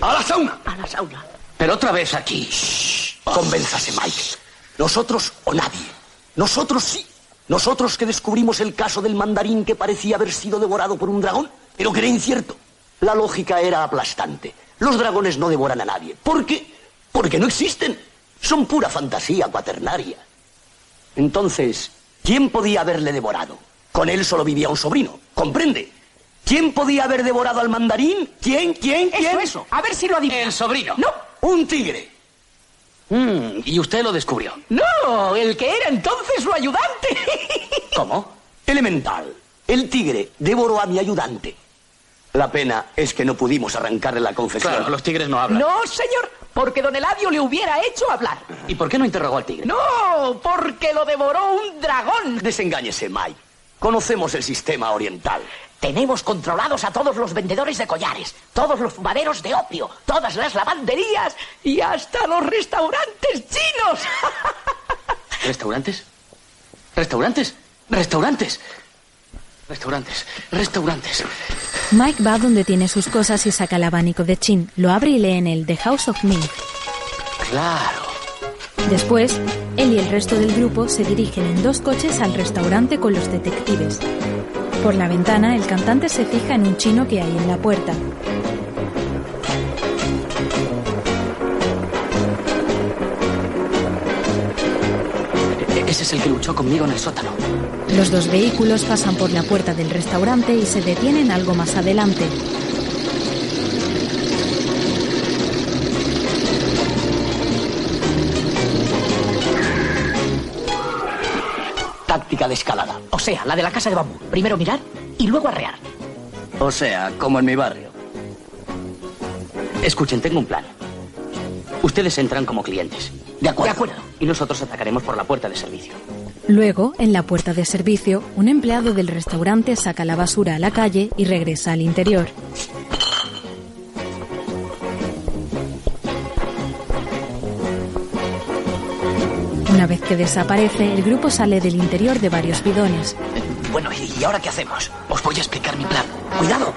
a la sauna. A la sauna. Pero otra vez aquí. Convénzase, Mike. Nosotros o nadie. Nosotros sí. Nosotros que descubrimos el caso del mandarín que parecía haber sido devorado por un dragón, pero que era incierto. La lógica era aplastante. Los dragones no devoran a nadie. ¿Por qué? Porque no existen. Son pura fantasía cuaternaria. Entonces, ¿quién podía haberle devorado? Con él solo vivía un sobrino. ¿Comprende? ¿Quién podía haber devorado al mandarín? ¿Quién? ¿Quién? ¿Quién? Eso, eso. A ver si lo adivina. El sobrino. No, Un tigre. Mm, y usted lo descubrió. no, el que era entonces su ayudante. ¿Cómo? Elemental. El tigre devoró a mi ayudante. La pena es que no pudimos arrancarle la confesión. Claro, los tigres no hablan. No, señor, porque don Eladio le hubiera hecho hablar. ¿Y por qué no interrogó al tigre? No, porque lo devoró un dragón. Desengáñese, Mike. Conocemos el sistema oriental. Tenemos controlados a todos los vendedores de collares, todos los fumaderos de opio, todas las lavanderías y hasta los restaurantes chinos. ¿Restaurantes? ¿Restaurantes? ¿Restaurantes? Restaurantes, restaurantes. Mike va donde tiene sus cosas y saca el abanico de Chin. Lo abre y lee en él The House of Ming. Claro. Después, él y el resto del grupo se dirigen en dos coches al restaurante con los detectives. Por la ventana, el cantante se fija en un chino que hay en la puerta. Ese es el que luchó conmigo en el sótano. Los dos vehículos pasan por la puerta del restaurante y se detienen algo más adelante. Táctica de escalada. O sea, la de la casa de bambú. Primero mirar y luego arrear. O sea, como en mi barrio. Escuchen, tengo un plan. Ustedes entran como clientes. De acuerdo. De acuerdo. Y nosotros atacaremos por la puerta de servicio. Luego, en la puerta de servicio, un empleado del restaurante saca la basura a la calle y regresa al interior. Una vez que desaparece, el grupo sale del interior de varios bidones. Bueno, ¿y y ahora qué hacemos? Os voy a explicar mi plan. Cuidado.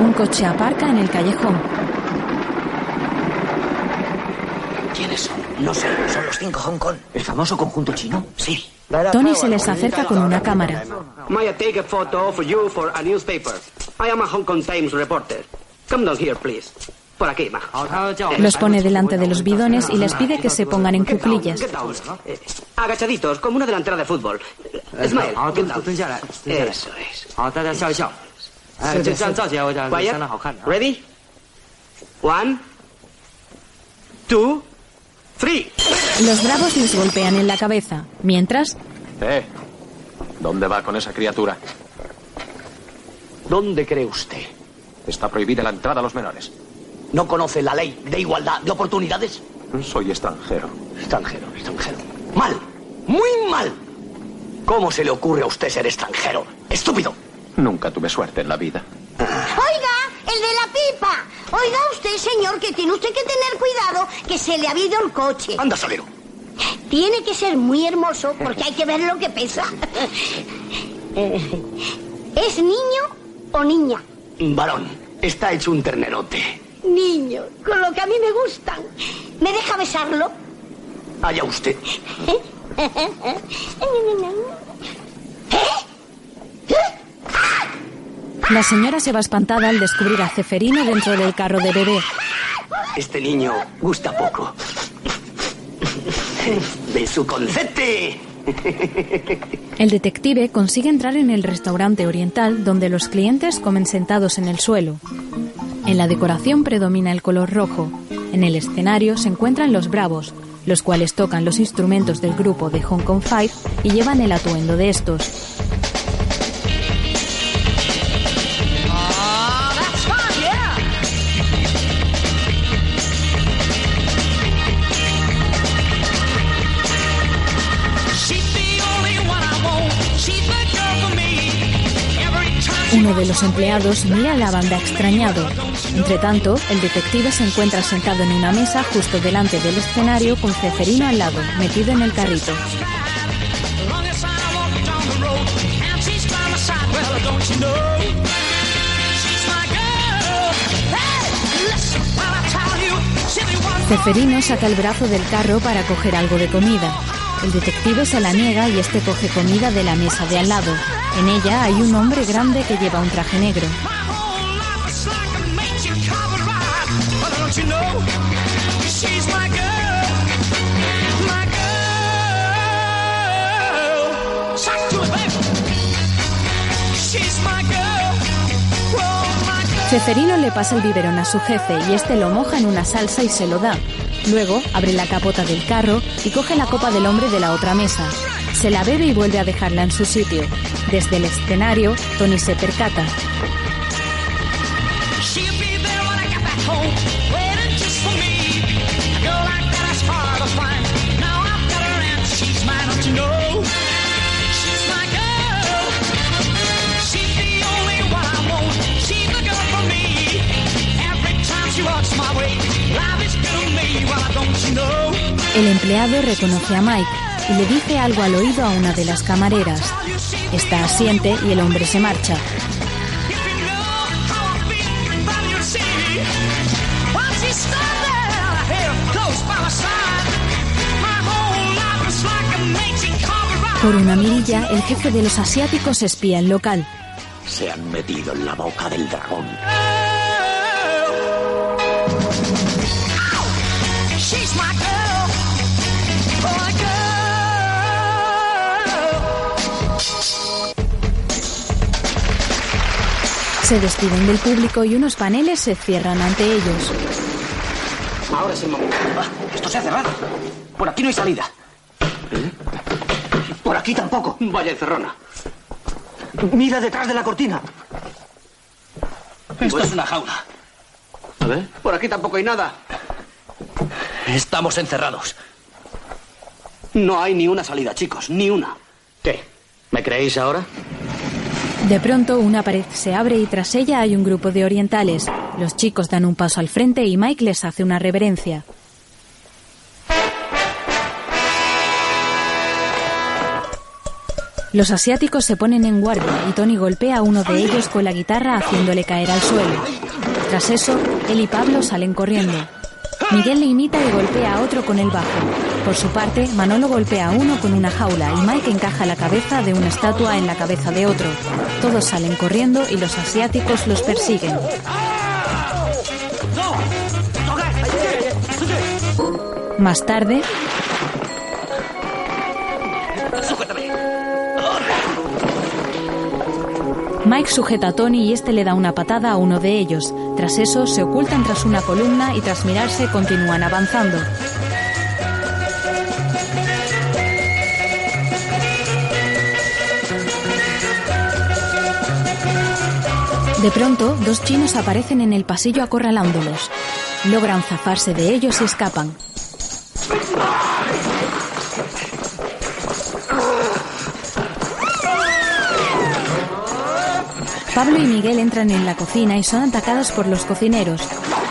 Un coche aparca en el callejón. No sé, son los cinco Hong Kong. ¿El famoso conjunto chino? Sí. Tony se les acerca con una cámara. May I take a photo for you for a newspaper? I am a Hong Kong Times reporter. Come down here, please. Por aquí, ma. Los pone delante de los bidones y les pide que se pongan en cuclillas. Eh, agachaditos, como una delantera de fútbol. Smile. Eso es. Ready? One, two, three. Los bravos les golpean en la cabeza. Mientras, ¿Eh? ¿Dónde va con esa criatura? ¿Dónde cree usted? Está prohibida la entrada a los menores. ¿No conoce la ley de igualdad de oportunidades? Soy extranjero. Extranjero, extranjero. Mal, muy mal. ¿Cómo se le ocurre a usted ser extranjero? Estúpido. Nunca tuve suerte en la vida. Oiga, el de la pipa. Oiga usted, señor, que tiene usted que tener cuidado, que se le ha ido el coche. Anda, salero. Tiene que ser muy hermoso porque hay que ver lo que pesa. ¿Es niño o niña? Varón, está hecho un ternerote. Niño, con lo que a mí me gustan. ¿Me deja besarlo? Allá usted. La señora se va espantada al descubrir a Ceferino dentro del carro de bebé. Este niño gusta poco. De su concete. El detective consigue entrar en el restaurante oriental donde los clientes comen sentados en el suelo. En la decoración predomina el color rojo. En el escenario se encuentran los bravos, los cuales tocan los instrumentos del grupo de Hong Kong Five y llevan el atuendo de estos. Uno de los empleados mira a la banda extrañado. Entre tanto, el detective se encuentra sentado en una mesa justo delante del escenario con Ceferino al lado, metido en el carrito. Ceferino saca el brazo del carro para coger algo de comida. El detective se la niega y este coge comida de la mesa de al lado. En ella hay un hombre grande que lleva un traje negro. Ceferino le pasa el biberón a su jefe y este lo moja en una salsa y se lo da. Luego abre la capota del carro y coge la copa del hombre de la otra mesa. Se la bebe y vuelve a dejarla en su sitio. Desde el escenario, Tony se percata. El empleado reconoce a Mike y le dice algo al oído a una de las camareras. Esta asiente y el hombre se marcha. Por una mirilla, el jefe de los asiáticos espía el local. Se han metido en la boca del dragón. Se despiden del público y unos paneles se cierran ante ellos. Ahora es el momento. Ah, esto se ha cerrado. Por aquí no hay salida. Por aquí tampoco. Vaya encerrona. Mira detrás de la cortina. Esto es una jaula. A ver. Por aquí tampoco hay nada. Estamos encerrados. No hay ni una salida, chicos, ni una. ¿Qué? ¿Me creéis ahora? De pronto, una pared se abre y tras ella hay un grupo de orientales. Los chicos dan un paso al frente y Mike les hace una reverencia. Los asiáticos se ponen en guardia y Tony golpea a uno de ellos con la guitarra haciéndole caer al suelo. Tras eso, él y Pablo salen corriendo. Miguel le imita y golpea a otro con el bajo. Por su parte, Manolo golpea a uno con una jaula y Mike encaja la cabeza de una estatua en la cabeza de otro. Todos salen corriendo y los asiáticos los persiguen. Más tarde, Mike sujeta a Tony y este le da una patada a uno de ellos. Tras eso, se ocultan tras una columna y tras mirarse continúan avanzando. De pronto, dos chinos aparecen en el pasillo acorralándolos. Logran zafarse de ellos y escapan. Pablo y Miguel entran en la cocina y son atacados por los cocineros.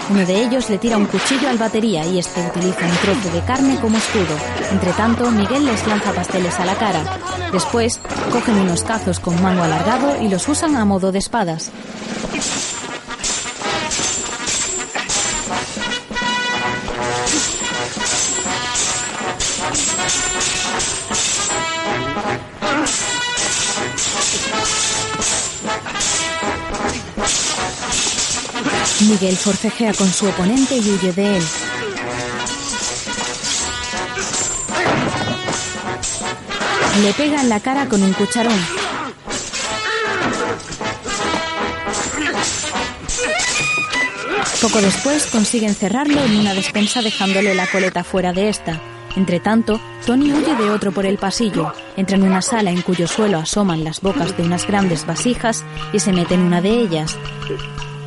Uno de ellos le tira un cuchillo al batería y este utiliza un trozo de carne como escudo. Entre tanto, Miguel les lanza pasteles a la cara. Después, cogen unos cazos con mango alargado y los usan a modo de espadas. Miguel forcejea con su oponente y huye de él. Le pega en la cara con un cucharón. Poco después consigue encerrarlo en una despensa dejándole la coleta fuera de esta. Entre tanto, Tony huye de otro por el pasillo, entra en una sala en cuyo suelo asoman las bocas de unas grandes vasijas y se mete en una de ellas.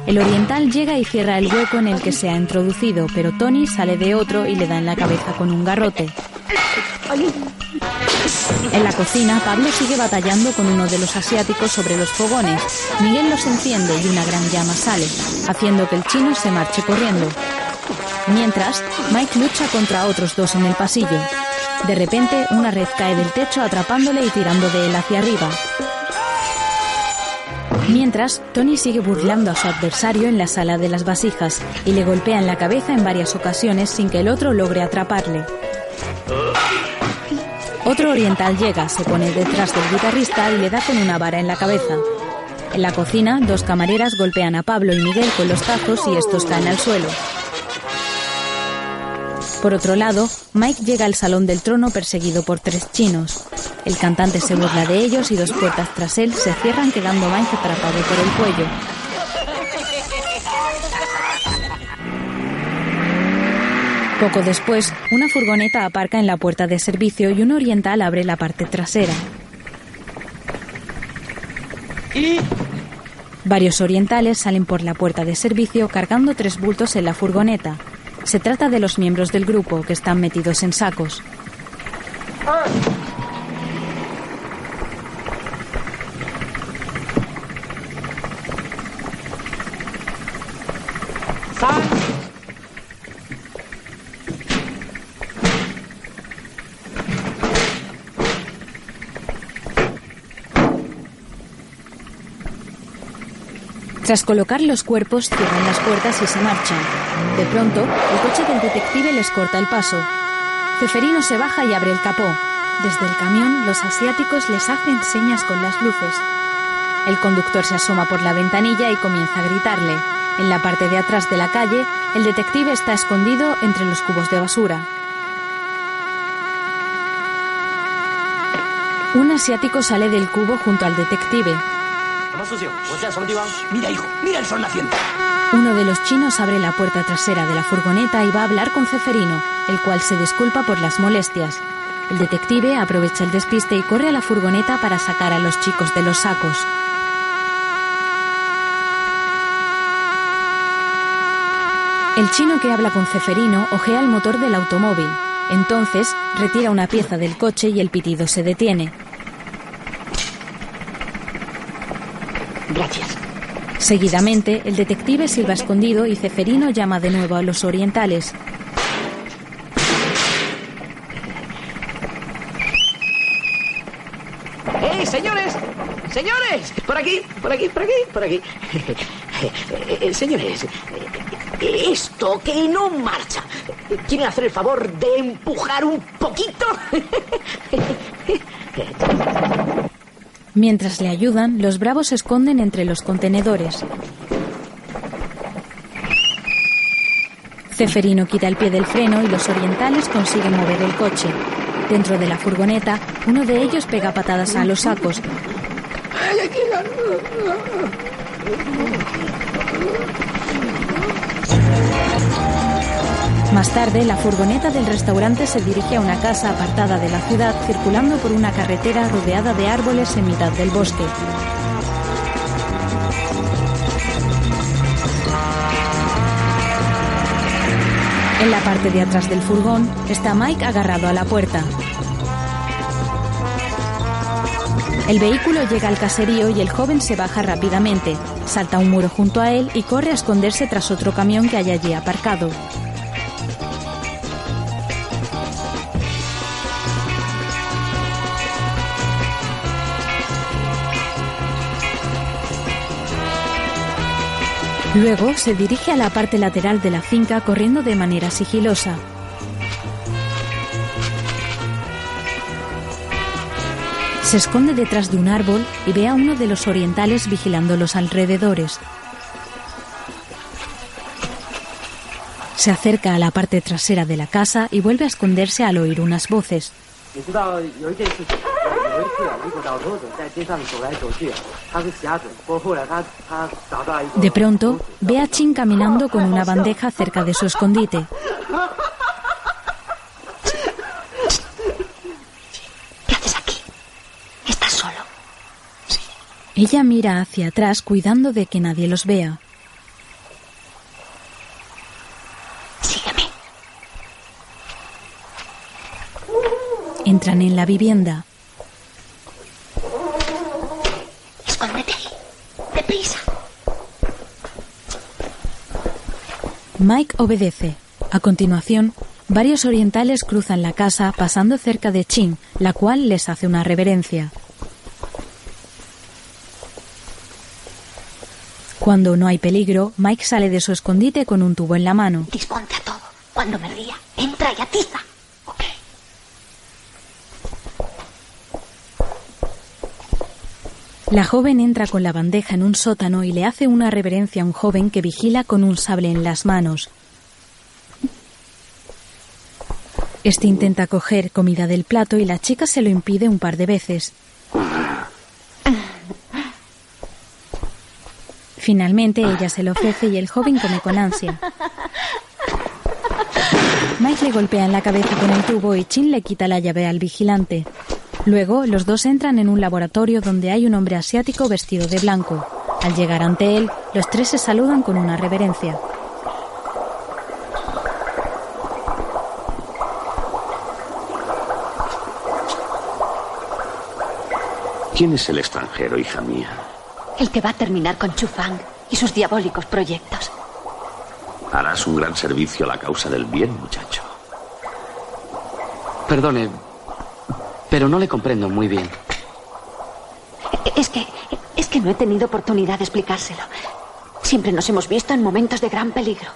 El oriental llega y cierra el hueco en el que se ha introducido, pero Tony sale de otro y le da en la cabeza con un garrote. En la cocina, Pablo sigue batallando con uno de los asiáticos sobre los fogones. Miguel los enciende y una gran llama sale, haciendo que el chino se marche corriendo. Mientras, Mike lucha contra otros dos en el pasillo. De repente, una red cae del techo atrapándole y tirando de él hacia arriba. Mientras, Tony sigue burlando a su adversario en la sala de las vasijas y le golpea en la cabeza en varias ocasiones sin que el otro logre atraparle. Otro oriental llega, se pone detrás del guitarrista y le da con una vara en la cabeza. En la cocina, dos camareras golpean a Pablo y Miguel con los tazos y estos caen al suelo. Por otro lado, Mike llega al salón del trono perseguido por tres chinos. El cantante se burla de ellos y dos puertas tras él se cierran quedando Mike atrapado por el cuello. Poco después, una furgoneta aparca en la puerta de servicio y un oriental abre la parte trasera. Varios orientales salen por la puerta de servicio cargando tres bultos en la furgoneta. Se trata de los miembros del grupo que están metidos en sacos. Tras colocar los cuerpos, cierran las puertas y se marchan. De pronto, el coche del detective les corta el paso. Ceferino se baja y abre el capó. Desde el camión, los asiáticos les hacen señas con las luces. El conductor se asoma por la ventanilla y comienza a gritarle. En la parte de atrás de la calle, el detective está escondido entre los cubos de basura. Un asiático sale del cubo junto al detective. Mira, hijo, mira el sol. Uno de los chinos abre la puerta trasera de la furgoneta y va a hablar con Ceferino, el cual se disculpa por las molestias. El detective aprovecha el despiste y corre a la furgoneta para sacar a los chicos de los sacos. El chino que habla con Ceferino ojea el motor del automóvil. Entonces, retira una pieza del coche y el pitido se detiene. Gracias. Seguidamente, el detective silba escondido y Ceferino llama de nuevo a los orientales. ¡Eh, señores! ¡Señores! Por aquí, por aquí, por aquí, por aquí. Eh, señores, eh, esto que no marcha. ¿Quieren hacer el favor de empujar un poquito? Mientras le ayudan, los bravos se esconden entre los contenedores. Ceferino quita el pie del freno y los orientales consiguen mover el coche. Dentro de la furgoneta, uno de ellos pega patadas a los sacos. Más tarde, la furgoneta del restaurante se dirige a una casa apartada de la ciudad, circulando por una carretera rodeada de árboles en mitad del bosque. En la parte de atrás del furgón está Mike agarrado a la puerta. El vehículo llega al caserío y el joven se baja rápidamente, salta un muro junto a él y corre a esconderse tras otro camión que hay allí aparcado. Luego se dirige a la parte lateral de la finca corriendo de manera sigilosa. Se esconde detrás de un árbol y ve a uno de los orientales vigilando los alrededores. Se acerca a la parte trasera de la casa y vuelve a esconderse al oír unas voces. 你知道有一件事情，有一次啊，一个老头子在街上走来走去，他是瞎子。不过后来他他找到一个 De pronto, ve a Chin caminando con una bandeja cerca de su escondite. ¿Qué haces aquí? ¿Estás solo? Ella mira hacia atrás cuidando de que nadie los vea. Sígueme. Entran en la vivienda. Ahí. Deprisa. Mike obedece. A continuación, varios orientales cruzan la casa pasando cerca de Chin, la cual les hace una reverencia. Cuando no hay peligro, Mike sale de su escondite con un tubo en la mano. Disponte a todo. Cuando me ría, entra y atiza. La joven entra con la bandeja en un sótano y le hace una reverencia a un joven que vigila con un sable en las manos. Este intenta coger comida del plato y la chica se lo impide un par de veces. Finalmente ella se lo ofrece y el joven come con ansia. Mike le golpea en la cabeza con el tubo y Chin le quita la llave al vigilante. Luego, los dos entran en un laboratorio donde hay un hombre asiático vestido de blanco. Al llegar ante él, los tres se saludan con una reverencia. ¿Quién es el extranjero, hija mía? El que va a terminar con Chu Fang y sus diabólicos proyectos. Harás un gran servicio a la causa del bien, muchacho. Perdone, pero no le comprendo muy bien. Es que. Es que no he tenido oportunidad de explicárselo. Siempre nos hemos visto en momentos de gran peligro.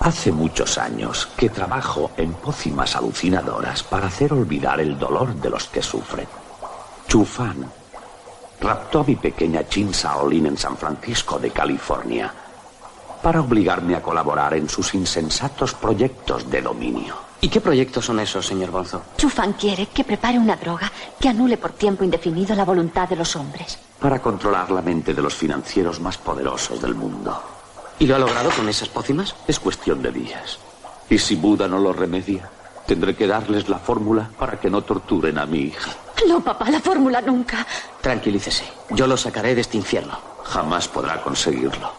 Hace muchos años que trabajo en pócimas alucinadoras para hacer olvidar el dolor de los que sufren. Chu Fan raptó a mi pequeña Chin Shaolin en San Francisco de California para obligarme a colaborar en sus insensatos proyectos de dominio. ¿Y qué proyectos son esos, señor Bonzo? Chu Fan quiere que prepare una droga que anule por tiempo indefinido la voluntad de los hombres. Para controlar la mente de los financieros más poderosos del mundo. ¿Y lo ha logrado con esas pócimas? Es cuestión de días. Y si Buda no lo remedia, tendré que darles la fórmula para que no torturen a mi hija. No, papá, la fórmula nunca. Tranquilícese. Yo lo sacaré de este infierno. Jamás podrá conseguirlo.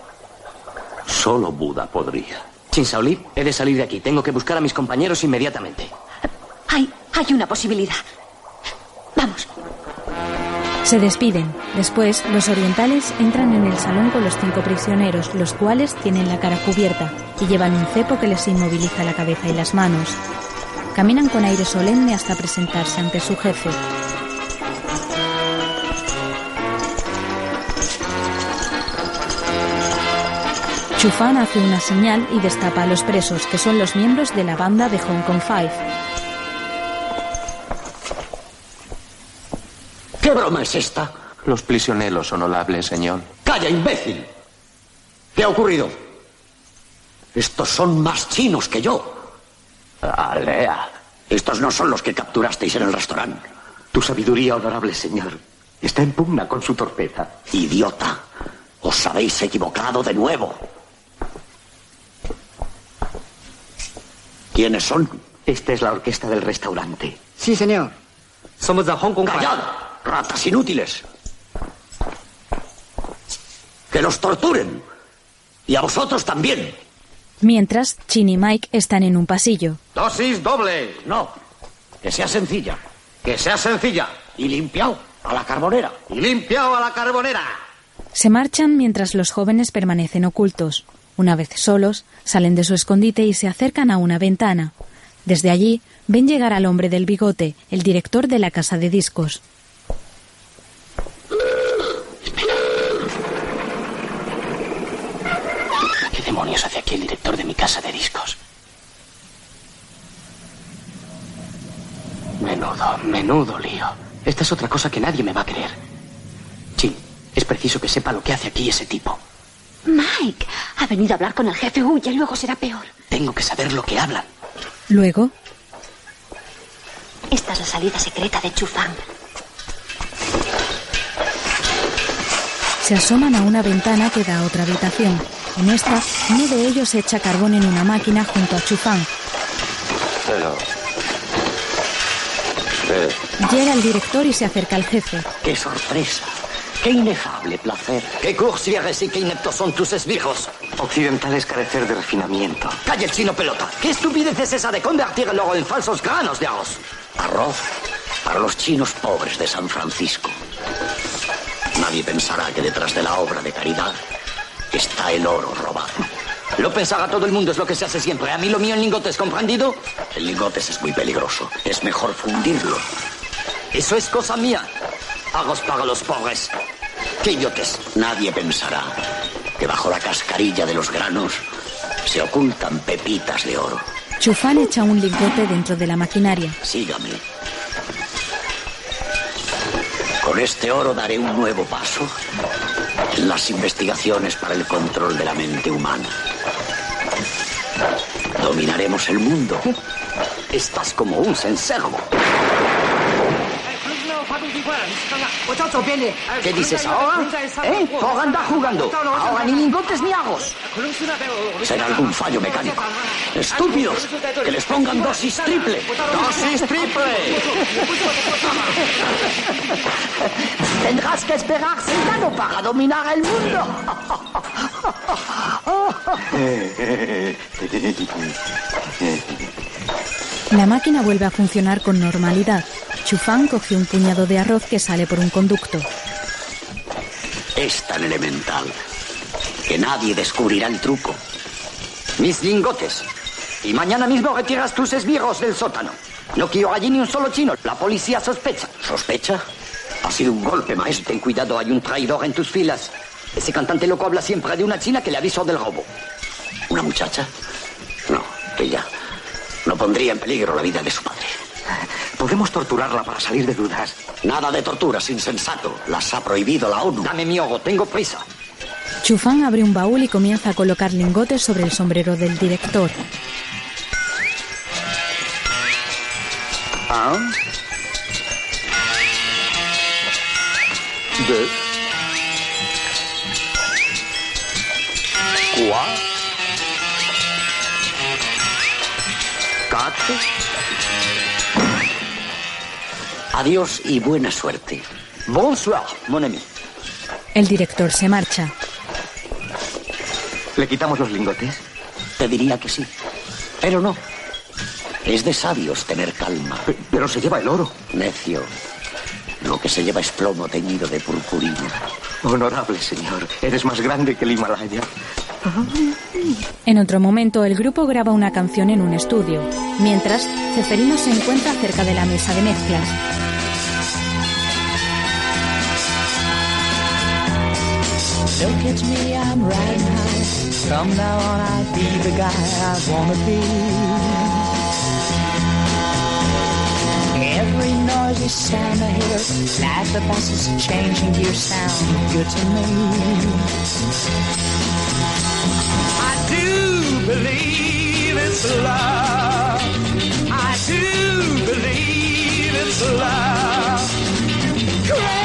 Solo Buda podría. Chin Shaolin, he de salir de aquí. Tengo que buscar a mis compañeros inmediatamente. Hay, hay una posibilidad. Vamos. Se despiden. Después, los orientales entran en el salón con los cinco prisioneros, los cuales tienen la cara cubierta y llevan un cepo que les inmoviliza la cabeza y las manos. Caminan con aire solemne hasta presentarse ante su jefe. Chufan hace una señal y destapa a los presos, que son los miembros de la banda de Hong Kong Five. ¿Qué broma es esta? Los prisioneros, honorable señor. ¡Calla, imbécil! ¿Qué ha ocurrido? Estos son más chinos que yo. Alea. Estos no son los que capturasteis en el restaurante. Tu sabiduría, honorable señor, está en pugna con su torpeza. Idiota. Os habéis equivocado de nuevo. ¿Quiénes son? Esta es la orquesta del restaurante. Sí, señor. Somos de Hong Kong. ¡Callad! ¡Ratas inútiles! ¡Que los torturen! Y a vosotros también. Mientras, Chin y Mike están en un pasillo. Dosis doble. No. Que sea sencilla. Que sea sencilla. Y limpiado a la carbonera. Y limpiado a la carbonera. Se marchan mientras los jóvenes permanecen ocultos. Una vez solos, salen de su escondite y se acercan a una ventana. Desde allí, ven llegar al hombre del bigote, el director de la casa de discos. demonios hace aquí el director de mi casa de discos? Menudo, menudo lío. Esta es otra cosa que nadie me va a creer. Chin, es preciso que sepa lo que hace aquí ese tipo. Mike, ha venido a hablar con el jefe. Huye, luego será peor. Tengo que saber lo que hablan. Luego, Esta es la salida secreta de Chufang. se asoman a una ventana que da a otra habitación. En esta, uno de ellos echa carbón en una máquina junto a Chufang. Llega el director y se acerca al jefe. ¡Qué sorpresa! ¡Qué inefable placer! ¿Qué coursiers y qué ineptos son tus esbirros? occidental es carecer de refinamiento. ¡Calla el chino pelota! ¿Qué estupidez es esa de convertir el oro en falsos granos de arroz? Arroz para los chinos pobres de San Francisco. Nadie pensará que detrás de la obra de caridad está el oro robado. Lo pensará todo el mundo, es lo que se hace siempre. A mí lo mío en lingotes, ¿comprendido? El lingotes es muy peligroso. Es mejor fundirlo. Eso es cosa mía. Arroz para los pobres. ¡Qué idiotes! Nadie pensará que bajo la cascarilla de los granos se ocultan pepitas de oro. Chufang echa un lingote dentro de la maquinaria. Sígame. Con este oro daré un nuevo paso en las investigaciones para el control de la mente humana. Dominaremos el mundo. Estás como un cencerro. ¿Qué dices ahora? ¿Eh? Por andar jugando. Ahora ni lingotes ni arroz. Será algún fallo mecánico. Estúpidos, que les pongan dosis triple. ¡Dosis triple! Tendrás que esperar sentado para dominar el mundo. La máquina vuelve a funcionar con normalidad. Chufang coge un puñado de arroz que sale por un conducto. Es tan elemental que nadie descubrirá el truco. Mis lingotes. Y mañana mismo retiras tus esbirros del sótano. No quiero allí ni un solo chino. La policía sospecha. ¿Sospecha? Ha sido un golpe, maestro. Ten cuidado, hay un traidor en tus filas. Ese cantante loco habla siempre de una china que le avisó del robo. ¿Una muchacha? No, ella no pondría en peligro la vida de su padre. Podemos torturarla para salir de dudas. Nada de torturas, insensato. Las ha prohibido la ONU. Dame mi oro, tengo prisa. Chufang abre un baúl y comienza a colocar lingotes sobre el sombrero del director. Un. Deux. Trois. Quatre. Adiós y buena suerte. Bonsoir, mon ami. El director se marcha. ¿Le quitamos los lingotes? Te diría que sí. Pero no. Es de sabios tener calma. Pero se lleva el oro. Necio. Lo que se lleva es plomo teñido de purpurina. Honorable señor, eres más grande que el Himalaya. En otro momento, el grupo graba una canción en un estudio. Mientras, Ceferino se encuentra cerca de la mesa de mezclas. Look at me, I'm riding high. From now on, I'll be the guy I wanna be. Every noisy sound I hear, like the buses changing gear, sound good to me. I do believe it's love. I do believe it's love. Crazy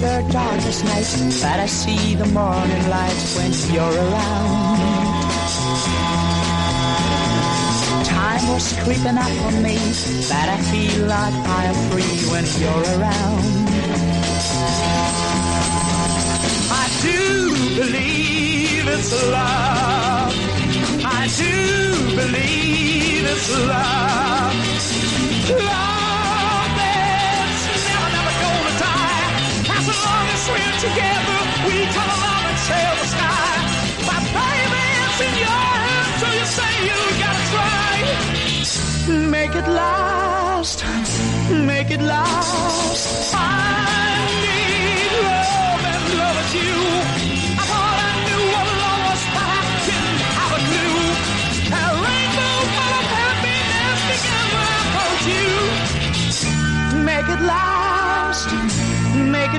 days are dark as night, but I see the morning lights when you're around. Time was creeping up on me that I feel like I am free when you're around. I do believe it's love. I do believe it's love. Love we're together, we along and sail the sky. My baby, it's in your hands, so you say you gotta try. Make it last, make it last.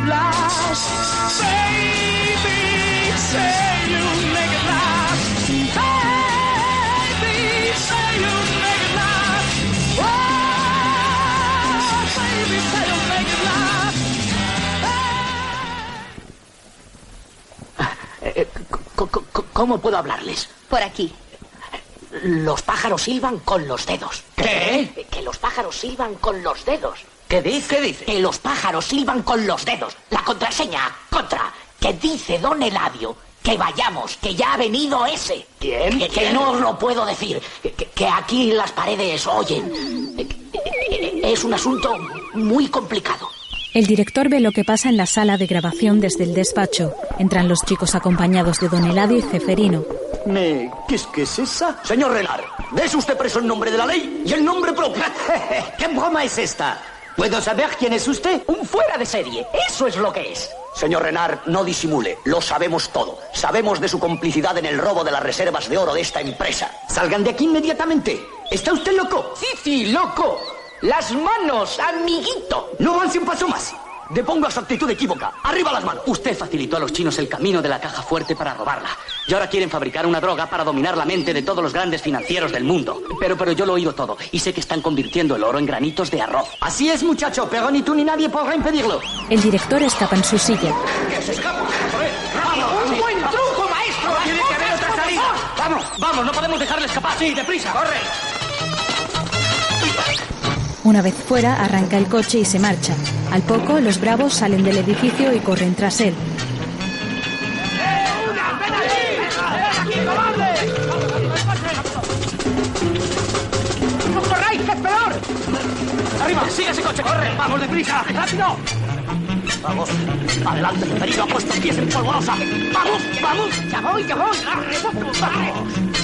Make it last. Baby, say you make it last. Baby, say you make it last. Oh, baby, say you make it last. Co- co- co- ¿Cómo puedo hablarles? Por aquí. Los pájaros silban con los dedos. ¿Qué? Que los pájaros silban con los dedos. ¿Qué dice? ¿Qué dice? Que los pájaros silban con los dedos. La contraseña, contra, que dice don Eladio que vayamos, que ya ha venido ese. ¿Quién? Que, que no os lo puedo decir. Que, aquí las paredes oyen. Es un asunto muy complicado. El director ve lo que pasa en la sala de grabación desde el despacho. Entran los chicos acompañados de Don Eladio y Ceferino. Me... ¿Qué es que es esa? Señor Renar, ¿ves usted preso en nombre de la ley y en nombre propio? ¿Qué broma es esta? ¿Puedo saber quién es usted? Un fuera de serie. Eso es lo que es. Señor Renard, no disimule. Lo sabemos todo. Sabemos de su complicidad en el robo de las reservas de oro de esta empresa. Salgan de aquí inmediatamente. ¿Está usted loco? Sí, sí, loco. Las manos, amiguito. No avance un paso más. Deponga su actitud equívoca. Arriba las manos. Usted facilitó a los chinos el camino de la caja fuerte para robarla. Y ahora quieren fabricar una droga para dominar la mente de todos los grandes financieros del mundo. Pero, pero yo lo he oído todo y sé que están convirtiendo el oro en granitos de arroz. Así es, muchacho, pero ni tú ni nadie podrá impedirlo. El director escapa en su silla. ¡Vamos! ¡Un buen truco, maestro! Tiene que haber otra salida. Vamos, vamos, no podemos dejarle escapar. Sí, deprisa. Corre. Una vez fuera, arranca el coche y se marcha. Al poco, los bravos salen del edificio y corren tras él. ¡No corráis, que es peor! Arriba, sigue ese coche, corre. Vamos, deprisa. Rápido. Vamos. Adelante, Ceferino, ha puesto pies en polvorosa. Vamos, vamos. ¡Ya voy, ya voy! ¡Vamos!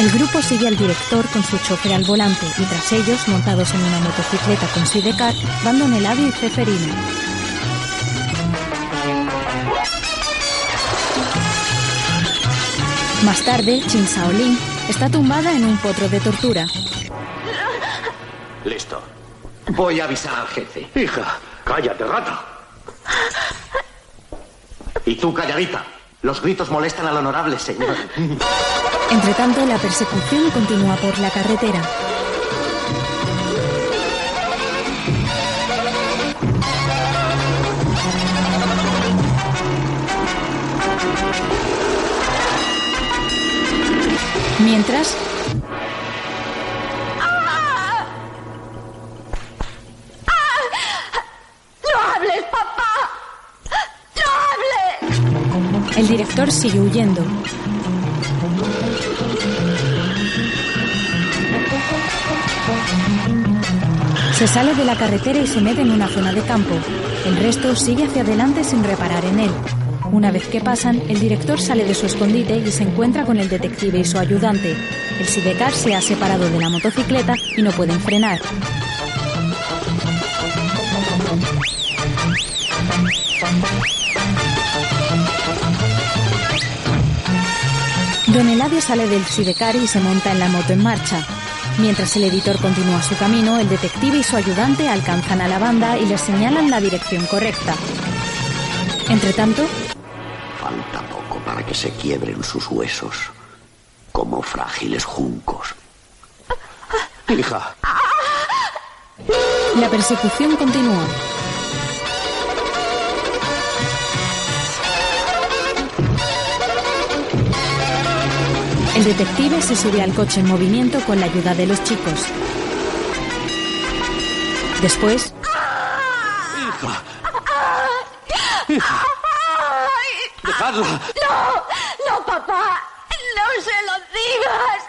El grupo sigue al director con su chofer al volante y tras ellos, montados en una motocicleta con sidecar, van Don Eladio y Ceferino. Más tarde, Chin Shaolin está tumbada en un potro de tortura. Listo. Voy a avisar al jefe. Hija, cállate, rata. Y tú, calladita. Los gritos molestan al honorable señor. Entre tanto, la persecución continúa por la carretera. Mientras, el director sigue huyendo. Se sale de la carretera y se mete en una zona de campo. El resto sigue hacia adelante sin reparar en él. Una vez que pasan, el director sale de su escondite y se encuentra con el detective y su ayudante. El sidecar se ha separado de la motocicleta y no pueden frenar. Don Eladio sale del sidecar y se monta en la moto en marcha. Mientras el editor continúa su camino, el detective y su ayudante alcanzan a la banda y les señalan la dirección correcta. Entre tanto, Falta poco para que se quiebren sus huesos, como frágiles juncos. Hija, la persecución continúa. El detective se sube al coche en movimiento con la ayuda de los chicos. Después, Hija. Hija. Dejadla. No, no, papá. No se lo digas.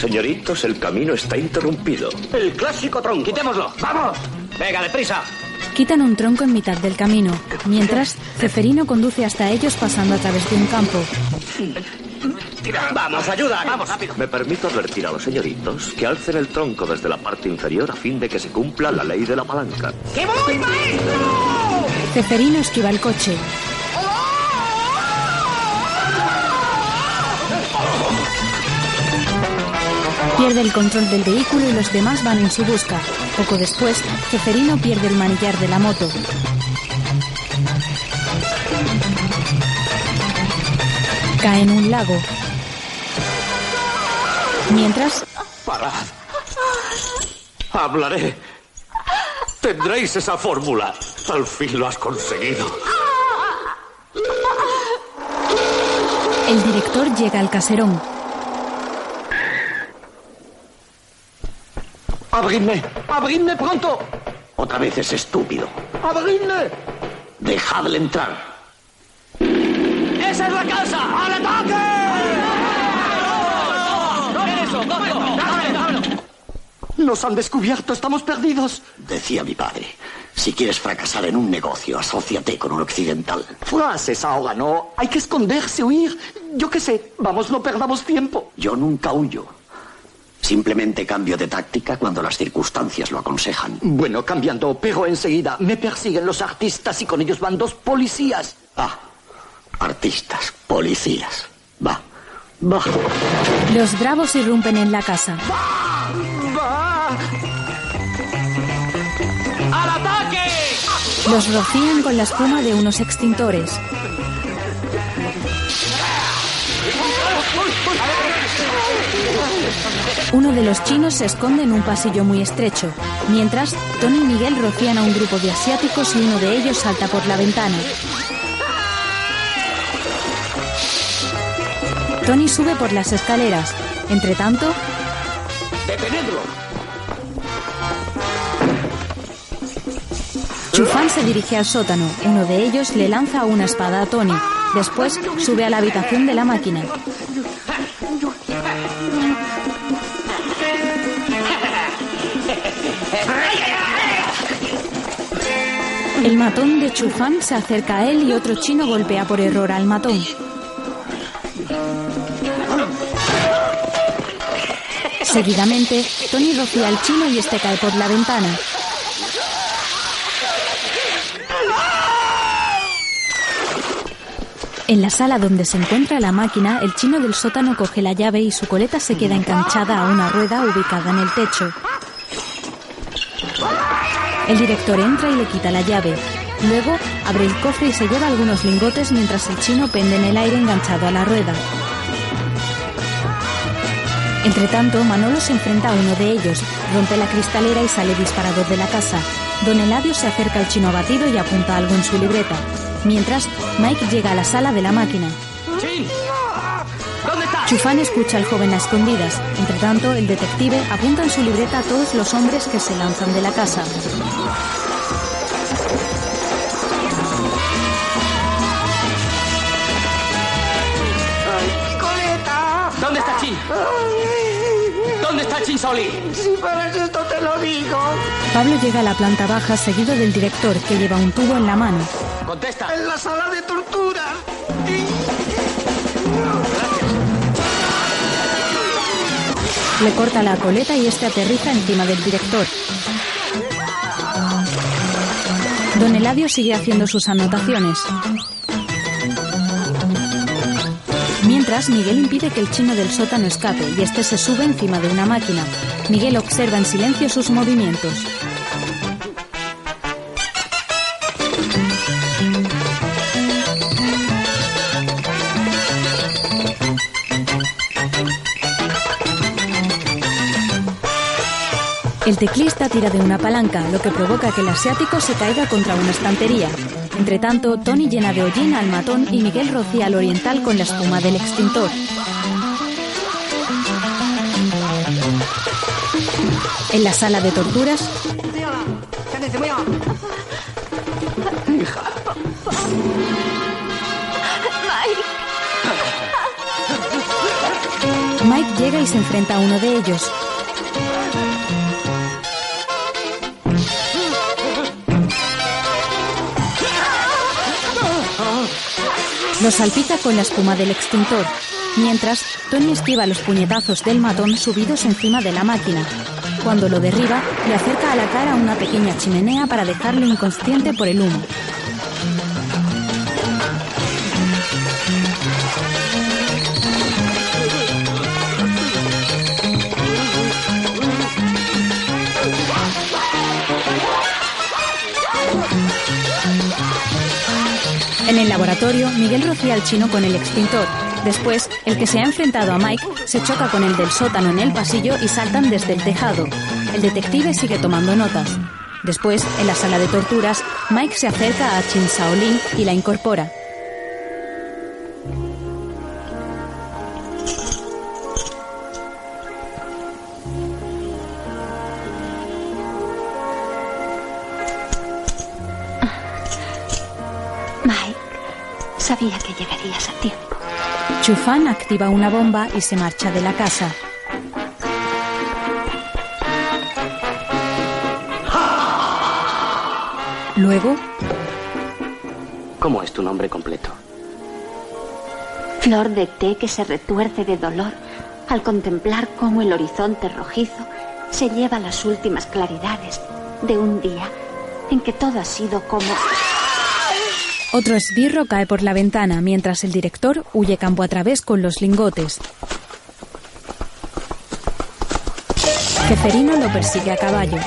Señoritos, el camino está interrumpido. El clásico tronco. Quitémoslo. ¡Vamos! Venga, deprisa. quitan un tronco en mitad del camino, mientras Ceferino conduce hasta ellos pasando a través de un campo. Vamos, ayuda. Vamos, rápido. Me permito advertir a los señoritos que alcen el tronco desde la parte inferior a fin de que se cumpla la ley de la palanca. ¡Que voy, maestro! Ceferino esquiva el coche. Pierde el control del vehículo y los demás van en su busca. Poco después, Ceferino pierde el manillar de la moto. Cae en un lago. Mientras, Parad. Hablaré. Tendréis esa fórmula. Al fin lo has conseguido. el director llega al caserón. ¡Abridme! ¡Abridme pronto! Otra vez es estúpido. ¡Abridme! Dejadle entrar. ¡Esa es la casa! ¡Al ataque! ¡No! ¡No! eso! ¡Dámelo, dámelo! Nos han descubierto, estamos perdidos. Decía mi padre, si quieres fracasar en un negocio, asóciate con un occidental. Frases ahora no. Hay que esconderse, huir. Yo qué sé, vamos, no perdamos tiempo. Yo nunca huyo. Simplemente cambio de táctica cuando las circunstancias lo aconsejan. Bueno, cambiando, pero enseguida me persiguen los artistas y con ellos van dos policías. Ah, artistas, policías. Va, va. Los bravos irrumpen en la casa. ¡Al ataque! Los rocían con la espuma de unos extintores. Uno de los chinos se esconde en un pasillo muy estrecho, mientras Tony y Miguel rocían a un grupo de asiáticos y uno de ellos salta por la ventana. Tony sube por las escaleras. Entre tanto, ¡Detenedlo! Chufán se dirige al sótano. Uno de ellos le lanza una espada a Tony. Después sube a la habitación de la máquina. El matón de Chufán se acerca a él y otro chino golpea por error al matón. Seguidamente, Tony rocía al chino y este cae por la ventana. En la sala donde se encuentra la máquina, el chino del sótano coge la llave y su coleta se queda enganchada a una rueda ubicada en el techo. El director entra y le quita la llave. Luego abre el cofre y se lleva algunos lingotes mientras el chino pende en el aire enganchado a la rueda. Entre tanto, Manolo se enfrenta a uno de ellos, rompe la cristalera y sale disparado de la casa. Don Eladio se acerca al chino abatido y apunta algo en su libreta. Mientras, Mike llega a la sala de la máquina. ¡Chin! ¿Dónde está? Chufán escucha al joven a escondidas. Entre tanto, el detective apunta en su libreta a todos los hombres que se lanzan de la casa. ¿Dónde está Chin? ¿Dónde está Chin Soli? Si paras esto te lo digo. Pablo llega a la planta baja seguido del director que lleva un tubo en la mano. Contesta. En la sala de tortura. Le corta la coleta y este aterriza encima del director. Don Eladio sigue haciendo sus anotaciones. Miguel impide que el chino del sótano escape y este se sube encima de una máquina. Miguel observa en silencio sus movimientos. El teclista tira de una palanca, lo que provoca que el asiático se caiga contra una estantería. Entre tanto, Tony llena de hollín al matón y Miguel rocía al oriental con la espuma del extintor. En la sala de torturas. Mike llega y se enfrenta a uno de ellos. Lo salpica con la espuma del extintor, mientras Tony esquiva los puñetazos del matón subidos encima de la máquina. Cuando lo derriba, le acerca a la cara una pequeña chimenea para dejarlo inconsciente por el humo. Laboratorio, Miguel rocía al chino con el extintor. Después, el que se ha enfrentado a Mike se choca con el del sótano en el pasillo y saltan desde el tejado. El detective sigue tomando notas. Después, en la sala de torturas, Mike se acerca a Chin Shaolin y la incorpora. Mike, sabía que llegarías a tiempo. Chufan activa una bomba y se marcha de la casa. Luego, ¿Cómo es tu nombre completo? Flor de té que se retuerce de dolor al contemplar cómo el horizonte rojizo se lleva las últimas claridades de un día en que todo ha sido como... otro esbirro cae por la ventana mientras el director huye campo a través con los lingotes. Ceferino lo persigue a caballo.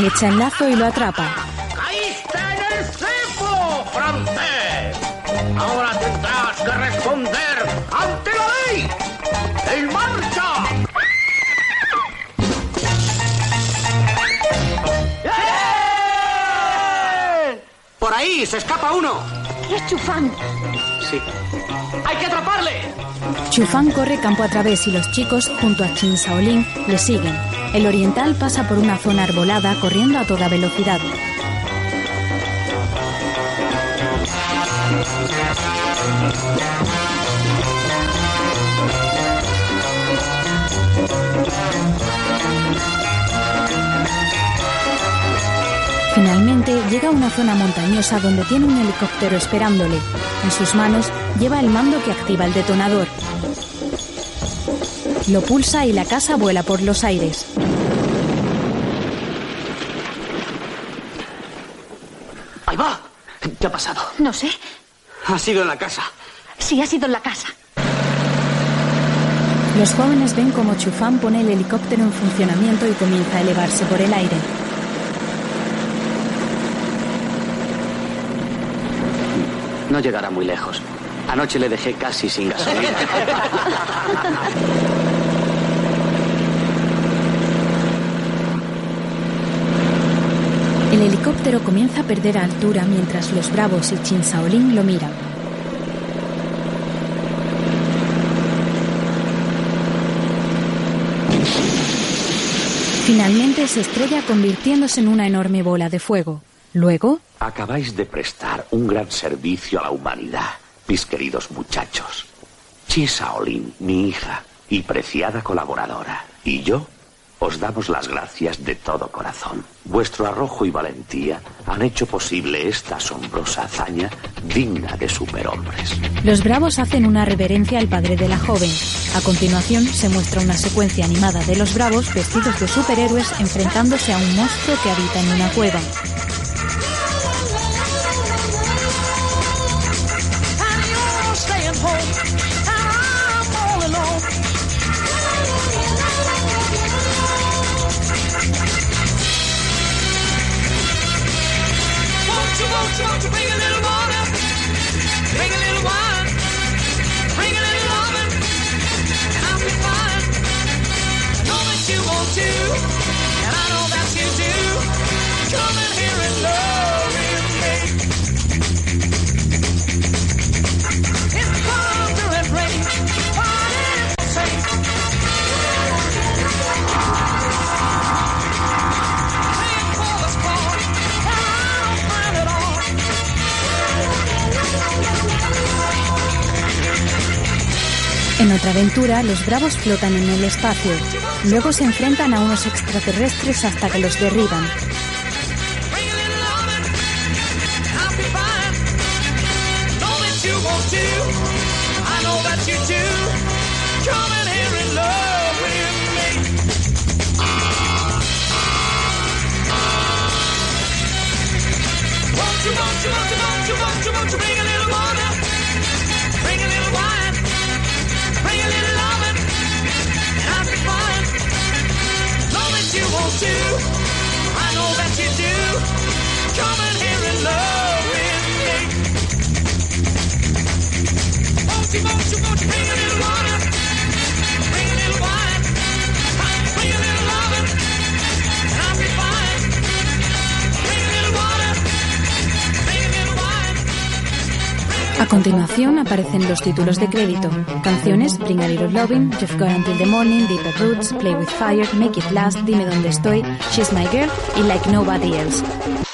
Le echa el lazo y lo atrapa. ¡Caíste en el cepo, francés! Ahora tendrás que responder ante la ley. ¡En marcha! ¡Eh! Por ahí se escapa uno. Es Chufán. Sí. Chufán corre campo a través y los chicos, junto a Chin Shaolin, le siguen. El oriental pasa por una zona arbolada corriendo a toda velocidad. Finalmente llega a una zona montañosa donde tiene un helicóptero esperándole. En sus manos lleva el mando que activa el detonador. Lo pulsa y la casa vuela por los aires. ¡Ahí va! ¿Qué ha pasado? No sé. Ha sido en la casa. Sí, ha sido en la casa. Los jóvenes ven como Chufán pone el helicóptero en funcionamiento y comienza a elevarse por el aire. No llegará muy lejos. Anoche le dejé casi sin gasolina. El helicóptero comienza a perder altura mientras los bravos y Chin Shaolin lo miran. Finalmente se estrella convirtiéndose en una enorme bola de fuego. Luego, Acabáis de prestar un gran servicio a la humanidad, mis queridos muchachos. Chi Shaolin, mi hija y preciada colaboradora, y yo os damos las gracias de todo corazón. Vuestro arrojo y valentía han hecho posible esta asombrosa hazaña digna de superhombres. los bravos hacen una reverencia al padre de la joven. A continuación se muestra una secuencia animada de los bravos vestidos de superhéroes enfrentándose a un monstruo que habita en una cueva. Georgia. Otra aventura, los bravos flotan en el espacio. Luego se enfrentan a unos extraterrestres hasta que los derriban. A continuación aparecen los títulos de crédito. Canciones Bring a Little Lovin', You've Got Until the Morning, Deeper Roots, Play with Fire, Make It Last, Dime Dónde Estoy, She's My Girl y Like Nobody Else.